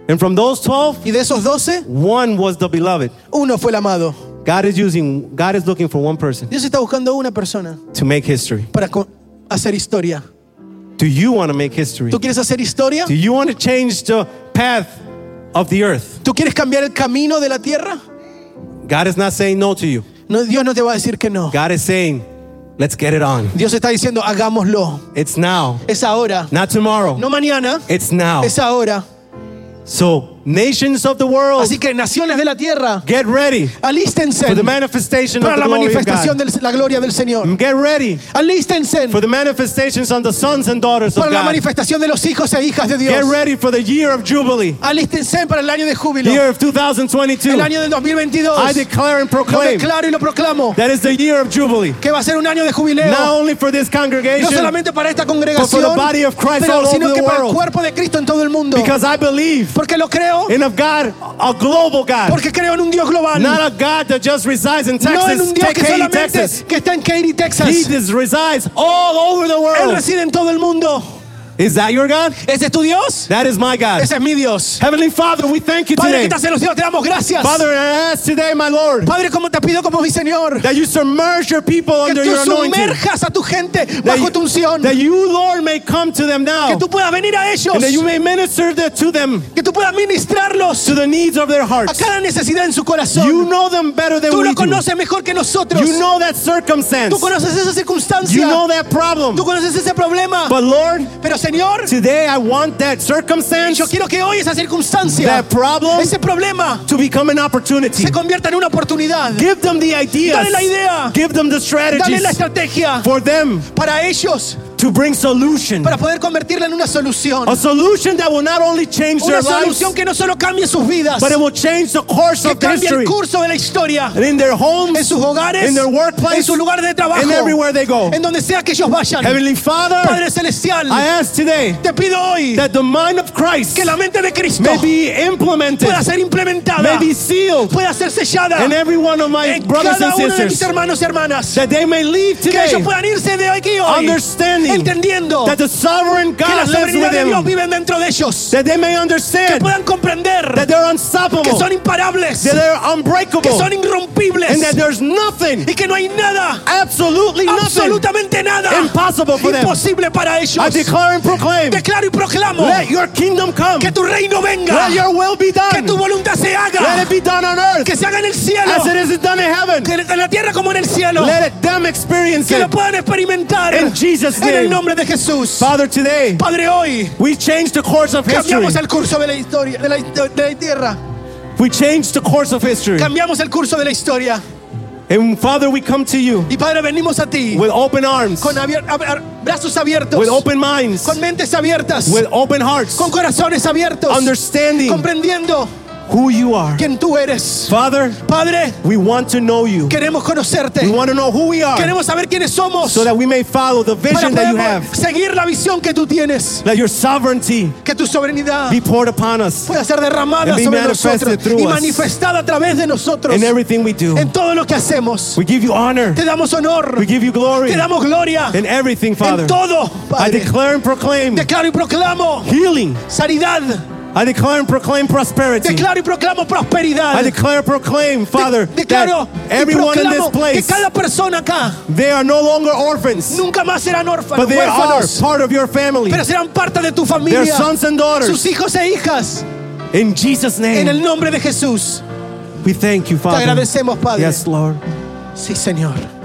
And from those 12, Y de esos 12, one was the beloved. uno fue el amado. God is using, God is looking for one person Dios está buscando una persona to make history. para co- hacer historia. Do you want to make history? ¿Tú quieres hacer historia? Do you want to change the path of the earth? ¿Tú quieres cambiar el camino de la tierra? God is not saying no to you. No, Dios no te va a decir que no. God is saying, let's get it on. Dios está diciendo, hagámoslo. It's now, Es ahora. not tomorrow. No mañana. It's now. Es ahora. So, nations of the world, Así que naciones de la tierra, get ready alístense for the manifestation of para the la of manifestación de la gloria del Señor. Get ready Alístense for the manifestations on the sons and daughters of para la God. manifestación de los hijos e hijas de Get Dios. ready for the year of Jubilee, Alístense para el año de júbilo. year of 2022. El año del 2022. I declare and Lo proclaim declaro y lo proclamo. that is the year of Jubilee. Que va a ser un año de jubileo. Not only for this No congregation, solamente para esta but for congregación, the body of Christ pero all sino over que the para el world. cuerpo de Cristo en todo el mundo. Because I believe Porque lo creo. In a God, a global God, Porque creo en un Dios global. not a God that just resides in no en Texas, un Dios que Katy, solamente Texas. que está en Katy, Texas. He resides all over the Él world. reside en todo el mundo. Is that your God? ¿Ese es tu Dios? That is my God. Ese es mi Dios. Heavenly Father, we thank you Padre que today. estás en los cielos, te damos gracias. Father, I ask today, my Lord, Padre, como te pido como mi Señor, that you submerge your people que under tú your anointing. sumerjas a tu gente That bajo you, tu unción. that you, Lord, may come to them now. Que tú puedas venir a ellos. And that you may minister the- to them, Que tú puedas ministrarlos to the needs of their a hearts. cada necesidad en su corazón. You know them better than Tú we lo do. conoces mejor que nosotros. You know that circumstance. Tú conoces esa circunstancia. You know that problem. Tú conoces ese problema. But Lord, Pero Señor, today I want that circumstance, yo quiero que hoy esa circunstancia, that problem, ese problema, to become an opportunity. se convierta en una oportunidad. Give them the ideas. Dale la idea. Give them the Dale strategies la estrategia for them para ellos to bring solution. para poder convertirla en una solución. A solution that will not only change Una their lives, solución que no solo cambie sus vidas, but it will change the course que of cambie el curso de la historia. And in their homes, En sus hogares, in their workplace, en sus lugares de trabajo, and everywhere they go. en donde sea que ellos vayan. Heavenly Father, Padre Celestial, I ask today te pido hoy that the mind of Christ que la mente de Cristo may be implemented, pueda ser implementada, may be sealed pueda ser sellada in every one of my brothers cada and uno de mis sisters, hermanos y hermanas. that they may leave Que today ellos puedan irse de aquí hoy understanding entendiendo that the sovereign que la God lives soberanía de Dios vive dentro de ellos. that they may Que understand puedan comprender that they're que unstoppable, son imparables, that they're que unbreakable, son irrompibles. And that there's nothing, y que no hay nada, absolutely absolutamente nada impossible for them. imposible para ellos. I declare and proclaim, Declaro y proclamo let your kingdom come, que tu reino venga, let your will be que done, tu voluntad se let haga, it be done on earth que se haga en el cielo, as it is done in heaven. que en la tierra como en el cielo, Let it, them experience que lo it. puedan experimentar. In Jesus' en el nombre de Jesús. Father, today Padre, hoy we change the course of history. cambiamos el curso de la historia, de la, de la tierra, We change the course of history. cambiamos el curso de la historia. And Father, we come to you Y Padre, venimos a ti with open arms, con abier- ab- brazos abiertos, with open minds, con mentes abiertas, with open hearts, con corazones abiertos, understanding comprendiendo who you are. quién tú eres. Father, Padre, we want to know you. queremos conocerte. We want to know who we are Queremos saber quiénes somos so that we may follow the vision that you have. seguir la visión que tú tienes. Let your sovereignty Que tu be poured upon us pueda ser derramada And be sobre manifested nosotros through y us. manifestada a través de nosotros in everything we do. en todo lo que hacemos. We give you honor. Te damos honor, We give you glory te damos gloria in everything, Father. en todo, I declare and proclaim Declaro y proclamo healing. sanidad. I declare and proclaim prosperity. Declaro y proclamo prosperidad. I declare and proclaim, Father, De- declaro that everyone in this proclamo que place, cada persona acá they are no longer orphans, nunca más serán órfanos, but they are huérfanos, part of your family. pero serán parte de tu familia, sons and daughters. sus hijos e hijas, In Jesus' en el name, nombre de Jesús. we thank you, Te Father. agradecemos, Padre. Yes, Lord. Sí, Señor.